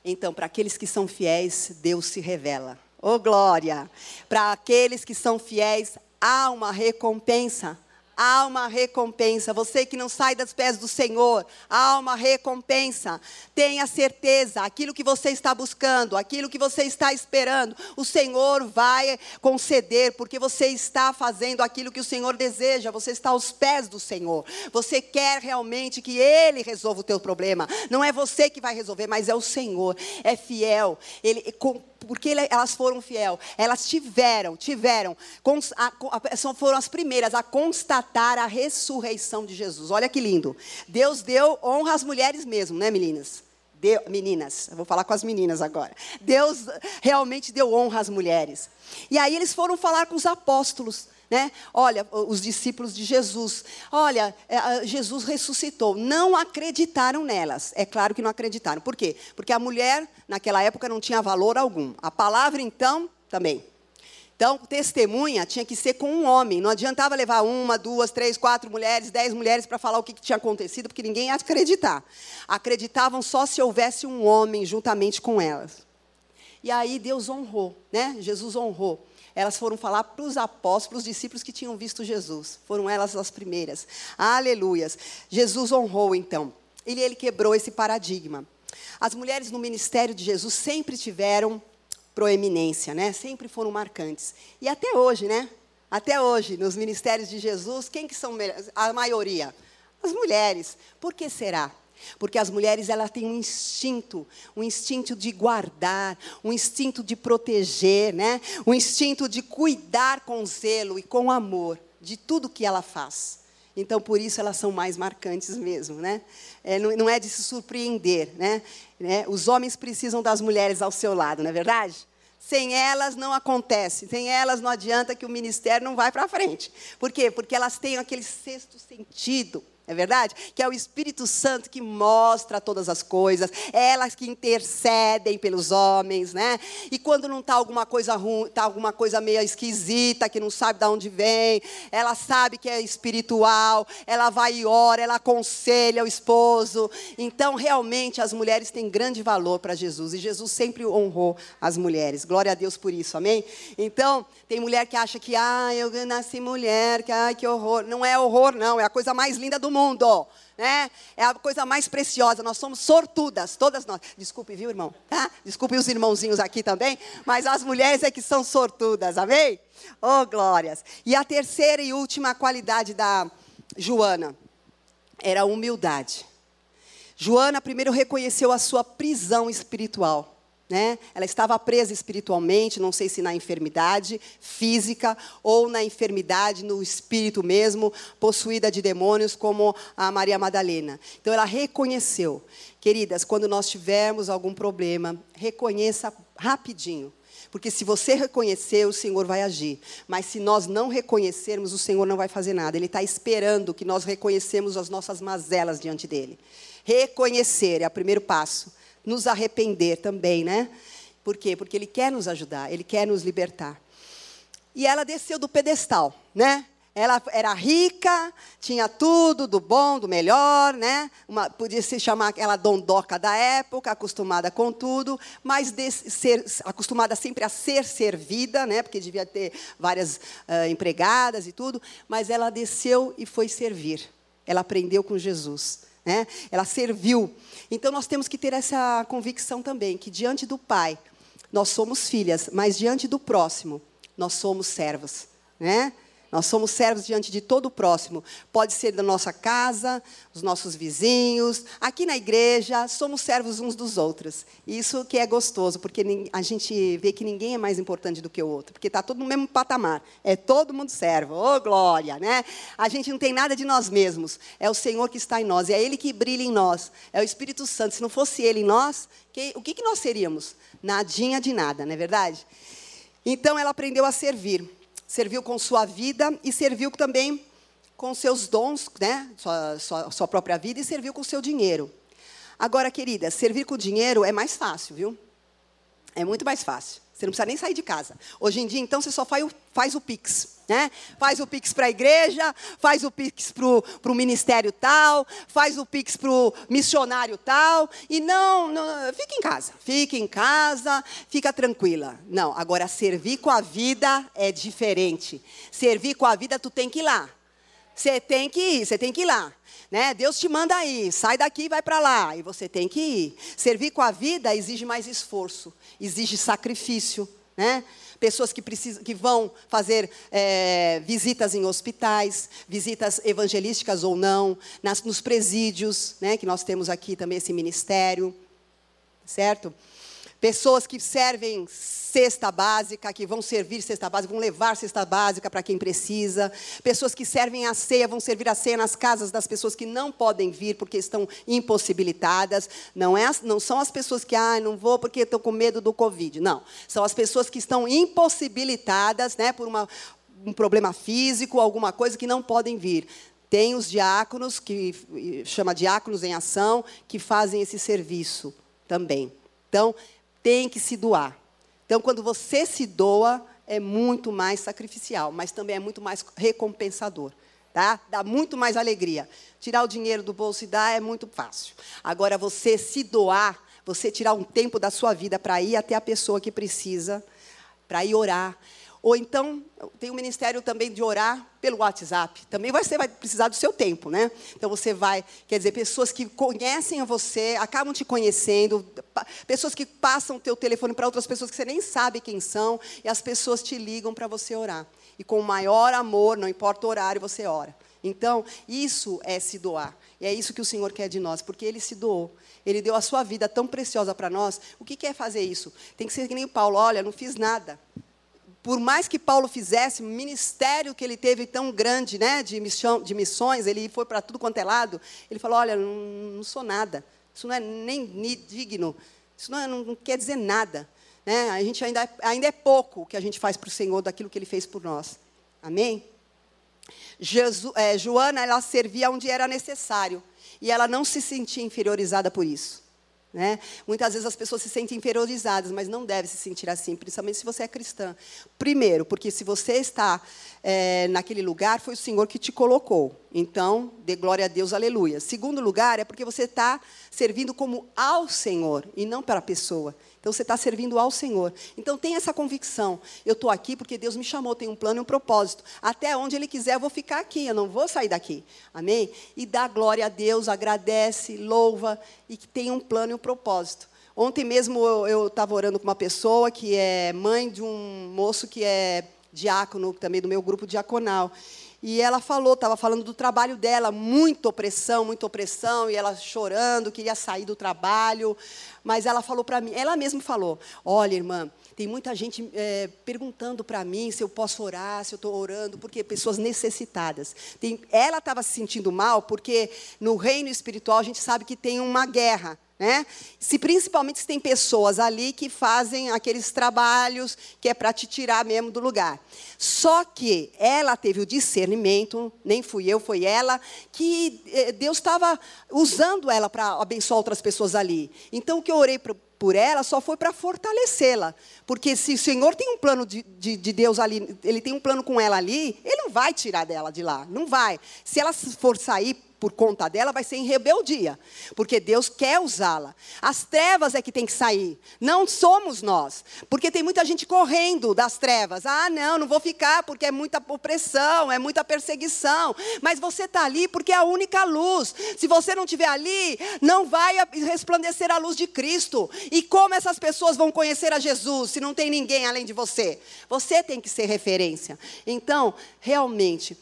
Então, para aqueles que são fiéis, Deus se revela. Oh, glória! Para aqueles que são fiéis, há uma recompensa há uma recompensa. Você que não sai dos pés do Senhor, há uma recompensa. Tenha certeza, aquilo que você está buscando, aquilo que você está esperando, o Senhor vai conceder, porque você está fazendo aquilo que o Senhor deseja, você está aos pés do Senhor. Você quer realmente que Ele resolva o teu problema. Não é você que vai resolver, mas é o Senhor. É fiel. Ele porque elas foram fiel. Elas tiveram, tiveram, foram as primeiras a constatar a ressurreição de Jesus. Olha que lindo. Deus deu honra às mulheres mesmo, né, meninas? Deu, meninas, vou falar com as meninas agora. Deus realmente deu honra às mulheres. E aí eles foram falar com os apóstolos. Né? Olha, os discípulos de Jesus, olha, é, Jesus ressuscitou. Não acreditaram nelas. É claro que não acreditaram. Por quê? Porque a mulher, naquela época, não tinha valor algum. A palavra, então, também. Então, testemunha tinha que ser com um homem. Não adiantava levar uma, duas, três, quatro mulheres, dez mulheres para falar o que, tinha acontecido, porque ninguém ia acreditar. Acreditavam só se houvesse um homem juntamente com elas. E aí Deus honrou, né? Jesus honrou elas foram falar para os apóstolos, para os discípulos que tinham visto Jesus. Foram elas as primeiras. Aleluias. Jesus honrou então. Ele, ele quebrou esse paradigma. As mulheres no ministério de Jesus sempre tiveram proeminência, né? Sempre foram marcantes. E até hoje, né? Até hoje, nos ministérios de Jesus, quem que são a maioria? As mulheres. Por que será? Porque as mulheres elas têm um instinto, um instinto de guardar, um instinto de proteger, né? um instinto de cuidar com zelo e com amor de tudo que ela faz. Então, por isso elas são mais marcantes mesmo, né? É, não, não, é de se surpreender, né? É, os homens precisam das mulheres ao seu lado, não é verdade? Sem elas não acontece, sem elas não adianta que o ministério não vai para frente. Por quê? Porque elas têm aquele sexto sentido é verdade? Que é o Espírito Santo que mostra todas as coisas, é elas que intercedem pelos homens, né? E quando não está alguma coisa ruim, está alguma coisa meio esquisita, que não sabe de onde vem, ela sabe que é espiritual, ela vai e ora, ela aconselha o esposo. Então, realmente, as mulheres têm grande valor para Jesus, e Jesus sempre honrou as mulheres. Glória a Deus por isso, amém? Então, tem mulher que acha que, ah, eu nasci mulher, que, ai, que horror. Não é horror, não, é a coisa mais linda do mundo mundo. Né? É a coisa mais preciosa. Nós somos sortudas, todas nós. Desculpe, viu, irmão? Tá? Desculpe os irmãozinhos aqui também, mas as mulheres é que são sortudas, amém? Oh, glórias. E a terceira e última qualidade da Joana era a humildade. Joana primeiro reconheceu a sua prisão espiritual. Né? Ela estava presa espiritualmente, não sei se na enfermidade física ou na enfermidade no espírito mesmo, possuída de demônios, como a Maria Madalena. Então ela reconheceu. Queridas, quando nós tivermos algum problema, reconheça rapidinho. Porque se você reconhecer, o Senhor vai agir. Mas se nós não reconhecermos, o Senhor não vai fazer nada. Ele está esperando que nós reconhecemos as nossas mazelas diante dele. Reconhecer é o primeiro passo nos arrepender também, né? Por quê? Porque Ele quer nos ajudar, Ele quer nos libertar. E ela desceu do pedestal, né? Ela era rica, tinha tudo do bom, do melhor, né? Uma, podia se chamar aquela dondoca da época, acostumada com tudo, mas ser, acostumada sempre a ser servida, né? Porque devia ter várias uh, empregadas e tudo. Mas ela desceu e foi servir. Ela aprendeu com Jesus né? Ela serviu. Então nós temos que ter essa convicção também que diante do Pai nós somos filhas, mas diante do próximo, nós somos servos, né? Nós somos servos diante de todo o próximo. Pode ser da nossa casa, os nossos vizinhos, aqui na igreja, somos servos uns dos outros. Isso que é gostoso, porque a gente vê que ninguém é mais importante do que o outro, porque está todo no mesmo patamar. É todo mundo servo. Ô, oh, glória, né? A gente não tem nada de nós mesmos. É o Senhor que está em nós, é Ele que brilha em nós. É o Espírito Santo. Se não fosse Ele em nós, que, o que, que nós seríamos? Nadinha de nada, não é verdade? Então ela aprendeu a servir serviu com sua vida e serviu também com seus dons, né? sua, sua, sua própria vida, e serviu com seu dinheiro. Agora, querida, servir com dinheiro é mais fácil, viu? É muito mais fácil. Você não precisa nem sair de casa. Hoje em dia, então, você só faz o, faz o Pix. Né? Faz o Pix para a igreja, faz o Pix para o ministério tal, faz o Pix para o missionário tal. E não, não, fica em casa. Fica em casa, fica tranquila. Não, agora servir com a vida é diferente. Servir com a vida, tu tem que ir lá. Você tem que ir, você tem que ir lá. Né? Deus te manda ir, sai daqui e vai para lá. E você tem que ir. Servir com a vida exige mais esforço, exige sacrifício. Né? Pessoas que, precisam, que vão fazer é, visitas em hospitais, visitas evangelísticas ou não, nas, nos presídios, né? que nós temos aqui também esse ministério. Certo? Pessoas que servem cesta básica, que vão servir cesta básica, vão levar cesta básica para quem precisa. Pessoas que servem a ceia, vão servir a ceia nas casas das pessoas que não podem vir porque estão impossibilitadas. Não, é, não são as pessoas que, ah, não vou porque estou com medo do Covid. Não. São as pessoas que estão impossibilitadas né, por uma, um problema físico, alguma coisa que não podem vir. Tem os diáconos, que chama diáconos em ação, que fazem esse serviço também. Então, tem que se doar. Então, quando você se doa, é muito mais sacrificial, mas também é muito mais recompensador. Tá? Dá muito mais alegria. Tirar o dinheiro do bolso e dar é muito fácil. Agora, você se doar, você tirar um tempo da sua vida para ir até a pessoa que precisa, para ir orar, ou então, tem um ministério também de orar pelo WhatsApp. Também você vai precisar do seu tempo, né? Então você vai, quer dizer, pessoas que conhecem você, acabam te conhecendo, pessoas que passam o teu telefone para outras pessoas que você nem sabe quem são, e as pessoas te ligam para você orar. E com o maior amor, não importa o horário, você ora. Então, isso é se doar. E é isso que o Senhor quer de nós, porque Ele se doou. Ele deu a sua vida tão preciosa para nós. O que é fazer isso? Tem que ser que nem o Paulo: olha, não fiz nada por mais que Paulo fizesse, o ministério que ele teve tão grande, né, de, missão, de missões, ele foi para tudo quanto é lado, ele falou, olha, não, não sou nada, isso não é nem digno, isso não, é, não, quer dizer nada. Né? A gente ainda, ainda é pouco o que a gente faz para o Senhor daquilo que Ele fez por nós. Amém? Jesus, é, Joana, ela servia onde era necessário, e ela não se sentia inferiorizada por isso. Né? Muitas vezes as pessoas se sentem inferiorizadas, mas não deve se sentir assim, principalmente se você é cristã. Primeiro, porque se você está é, naquele lugar, foi o Senhor que te colocou. Então, dê glória a Deus, aleluia. Segundo lugar, é porque você está servindo como ao Senhor e não para a pessoa. Então você está servindo ao Senhor. Então tem essa convicção. Eu estou aqui porque Deus me chamou, tem um plano e um propósito. Até onde Ele quiser, eu vou ficar aqui, eu não vou sair daqui. Amém? E dá glória a Deus, agradece, louva e que tem um plano e um propósito. Ontem mesmo eu estava orando com uma pessoa que é mãe de um moço que é diácono, também do meu grupo diaconal. E ela falou, estava falando do trabalho dela, muita opressão, muita opressão, e ela chorando, queria sair do trabalho. Mas ela falou para mim, ela mesma falou: Olha, irmã, tem muita gente é, perguntando para mim se eu posso orar, se eu estou orando, porque pessoas necessitadas. Tem, ela estava se sentindo mal porque no reino espiritual a gente sabe que tem uma guerra. Né? Se principalmente se tem pessoas ali que fazem aqueles trabalhos que é para te tirar mesmo do lugar. Só que ela teve o discernimento, nem fui eu, foi ela, que eh, Deus estava usando ela para abençoar outras pessoas ali. Então o que eu orei por ela só foi para fortalecê-la. Porque se o Senhor tem um plano de, de, de, Deus ali, Ele tem um plano com ela ali, Ele não vai tirar dela de lá, não vai. Se ela for sair por conta dela, vai ser em rebeldia, porque Deus quer usá-la. As trevas é que tem que sair, não somos nós, porque tem muita gente correndo das trevas. Ah, não, não vou ficar porque é muita opressão, é muita perseguição. Mas você está ali porque é a única luz. Se você não estiver ali, não vai resplandecer a luz de Cristo. E como essas pessoas vão conhecer a Jesus se não tem ninguém além de você? Você tem que ser referência. Então, realmente,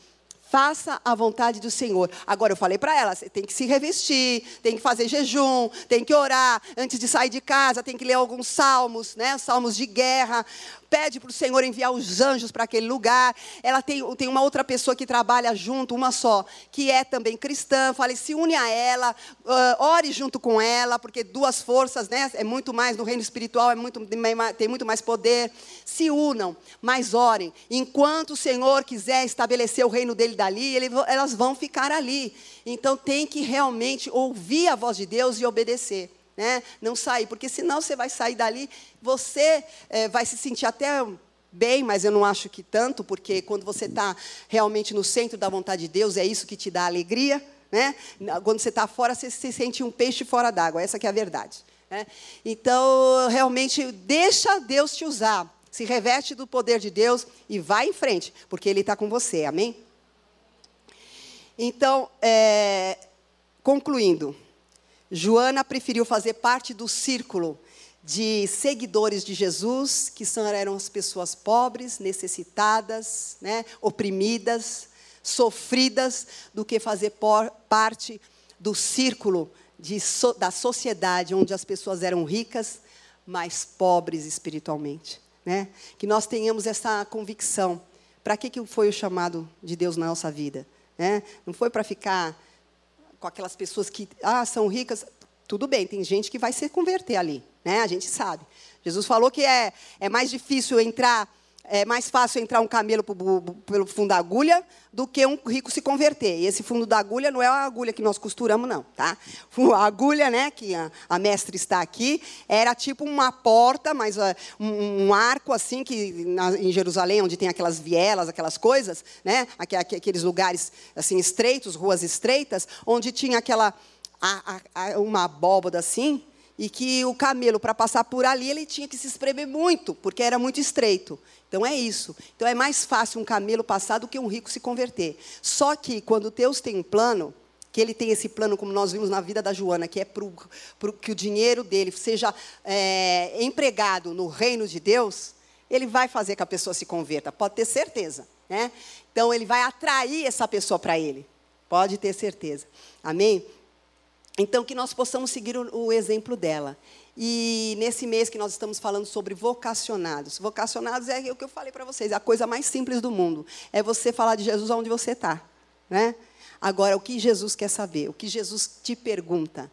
Faça a vontade do Senhor. Agora eu falei para ela, você tem que se revestir, tem que fazer jejum, tem que orar antes de sair de casa, tem que ler alguns salmos, né? Salmos de guerra, pede para o Senhor enviar os anjos para aquele lugar. Ela tem, tem uma outra pessoa que trabalha junto, uma só, que é também cristã. Falei, se une a ela, uh, ore junto com ela, porque duas forças, né? É muito mais no reino espiritual, é muito, tem muito mais poder. Se unam, mas orem. Enquanto o Senhor quiser estabelecer o reino dele dali, ele, elas vão ficar ali. Então tem que realmente ouvir a voz de Deus e obedecer né? Não sair, porque senão você vai sair dali, você é, vai se sentir até bem, mas eu não acho que tanto, porque quando você está realmente no centro da vontade de Deus, é isso que te dá alegria, né? Quando você está fora, você se sente um peixe fora d'água, essa que é a verdade. Né? Então, realmente, deixa Deus te usar, se reveste do poder de Deus e vai em frente, porque Ele está com você, amém? Então, é, concluindo, Joana preferiu fazer parte do círculo de seguidores de Jesus, que são, eram as pessoas pobres, necessitadas, né, oprimidas, sofridas, do que fazer por, parte do círculo de, so, da sociedade onde as pessoas eram ricas, mas pobres espiritualmente. Né? Que nós tenhamos essa convicção. Para que, que foi o chamado de Deus na nossa vida? Né? Não foi para ficar com aquelas pessoas que ah, são ricas. Tudo bem, tem gente que vai se converter ali, né? A gente sabe. Jesus falou que é, é mais difícil entrar, é mais fácil entrar um camelo pelo fundo da agulha do que um rico se converter. E esse fundo da agulha não é a agulha que nós costuramos, não, tá? A agulha, né, que a, a mestre está aqui, era tipo uma porta, mas uh, um, um, arco assim que na, em Jerusalém, onde tem aquelas vielas, aquelas coisas, né, aqueles lugares assim estreitos, ruas estreitas, onde tinha aquela a, a, uma abóboda assim, e que o camelo, para passar por ali, ele tinha que se espremer muito, porque era muito estreito. Então é isso. Então é mais fácil um camelo passar do que um rico se converter. Só que quando Deus tem um plano, que ele tem esse plano, como nós vimos na vida da Joana, que é pro, pro que o dinheiro dele seja é, empregado no reino de Deus, ele vai fazer que a pessoa se converta, pode ter certeza. Né? Então ele vai atrair essa pessoa para ele, pode ter certeza. Amém? Então, que nós possamos seguir o, o, exemplo dela. E nesse mês que nós estamos falando sobre vocacionados. Vocacionados é o que eu falei para vocês, é a coisa mais simples do mundo. É você falar de Jesus onde você está. Né? Agora, o que Jesus quer saber? O que Jesus te pergunta?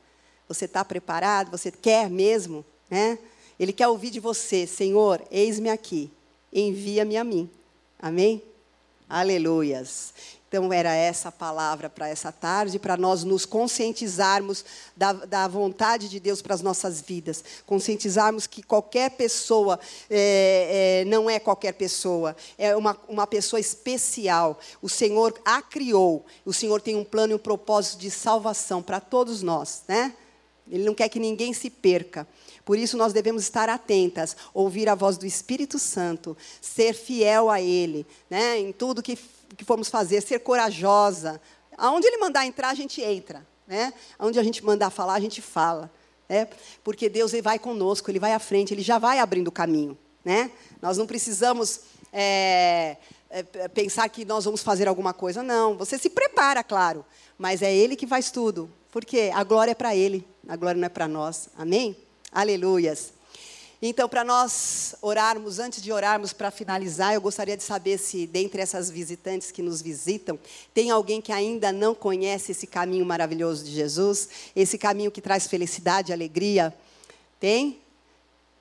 Você está preparado? Você quer mesmo? Né? Ele quer ouvir de você, Senhor, eis-me aqui, envia-me a mim. Amém? Aleluias. Então, era essa palavra para essa tarde, para nós nos conscientizarmos da, da, vontade de Deus para as nossas vidas. Conscientizarmos que qualquer pessoa é, é, não é qualquer pessoa, é uma, uma pessoa especial. O Senhor a criou. O Senhor tem um plano e um propósito de salvação para todos nós. Né? Ele não quer que ninguém se perca. Por isso nós devemos estar atentas, ouvir a voz do Espírito Santo, ser fiel a Ele, né? em tudo que que formos fazer, ser corajosa. Aonde ele mandar entrar, a gente entra. Né? Aonde a gente mandar falar, a gente fala. Né? Porque Deus ele vai conosco, Ele vai à frente, Ele já vai abrindo o caminho. Né? Nós não precisamos é, é, pensar que nós vamos fazer alguma coisa. Não, você se prepara, claro. Mas é Ele que faz tudo. Porque a glória é para Ele, a glória não é para nós. Amém? Aleluias. Então, para nós orarmos, antes de orarmos para finalizar, eu gostaria de saber se, dentre essas visitantes que nos visitam, tem alguém que ainda não conhece esse caminho maravilhoso de Jesus, esse caminho que traz felicidade, alegria. Tem?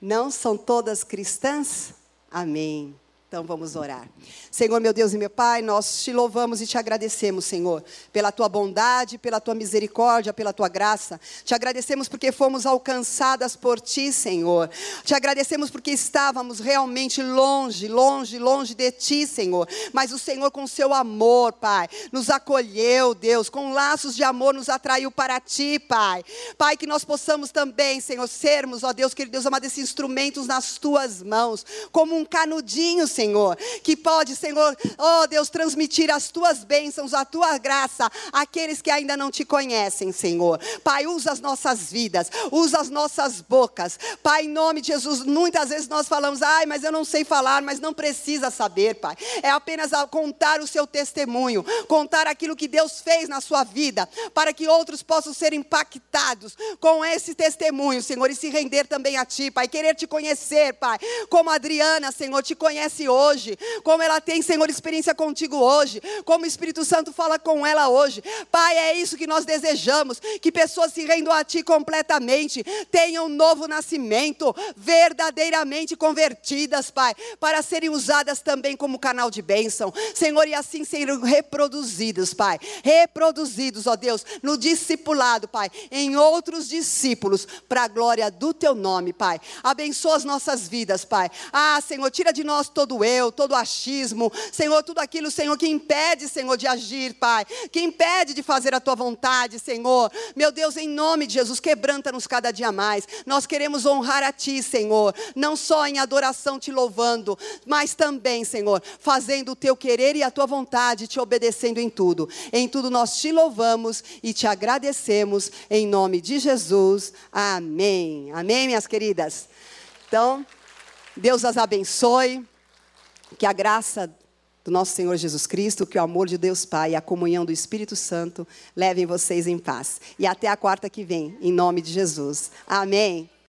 Não são todas cristãs? Amém. Então vamos orar. Senhor, meu Deus e meu Pai, nós te louvamos e te agradecemos, Senhor, pela tua bondade, pela tua misericórdia, pela tua graça. Te agradecemos porque fomos alcançadas por ti, Senhor. Te agradecemos porque estávamos realmente longe, longe, longe de ti, Senhor. Mas o Senhor, com seu amor, Pai, nos acolheu, Deus, com laços de amor nos atraiu para ti, Pai. Pai, que nós possamos também, Senhor, sermos, ó Deus, querido Deus amado, esses instrumentos nas tuas mãos, como um canudinho, Senhor Senhor, que pode, Senhor, oh Deus, transmitir as tuas bênçãos, a tua graça àqueles que ainda não te conhecem, Senhor. Pai, usa as nossas vidas, usa as nossas bocas. Pai, em nome de Jesus, muitas vezes nós falamos, ai, mas eu não sei falar, mas não precisa saber, Pai. É apenas contar o seu testemunho, contar aquilo que Deus fez na sua vida, para que outros possam ser impactados com esse testemunho, Senhor, e se render também a Ti, Pai. Querer te conhecer, Pai. Como a Adriana, Senhor, te conhece hoje, como ela tem, Senhor, experiência contigo hoje, como o Espírito Santo fala com ela hoje. Pai, é isso que nós desejamos, que pessoas se rendam a Ti completamente, tenham um novo nascimento, verdadeiramente convertidas, Pai, para serem usadas também como canal de bênção, Senhor, e assim serem reproduzidos, Pai, reproduzidos, ó Deus, no discipulado, Pai, em outros discípulos, para a glória do Teu nome, Pai. Abençoa as nossas vidas, Pai. Ah, Senhor, tira de nós todo eu, todo achismo, Senhor, tudo aquilo, Senhor, que impede, Senhor, de agir, Pai, que impede de fazer a tua vontade, Senhor. Meu Deus, em nome de Jesus, quebranta-nos cada dia mais. Nós queremos honrar a Ti, Senhor, não só em adoração te louvando, mas também, Senhor, fazendo o teu querer e a tua vontade, te obedecendo em tudo. Em tudo nós te louvamos e te agradecemos, em nome de Jesus. Amém. Amém, minhas queridas. Então, Deus as abençoe. Que a graça do nosso Senhor Jesus Cristo, que o amor de Deus Pai e a comunhão do Espírito Santo levem vocês em paz. E até a quarta que vem, em nome de Jesus. Amém.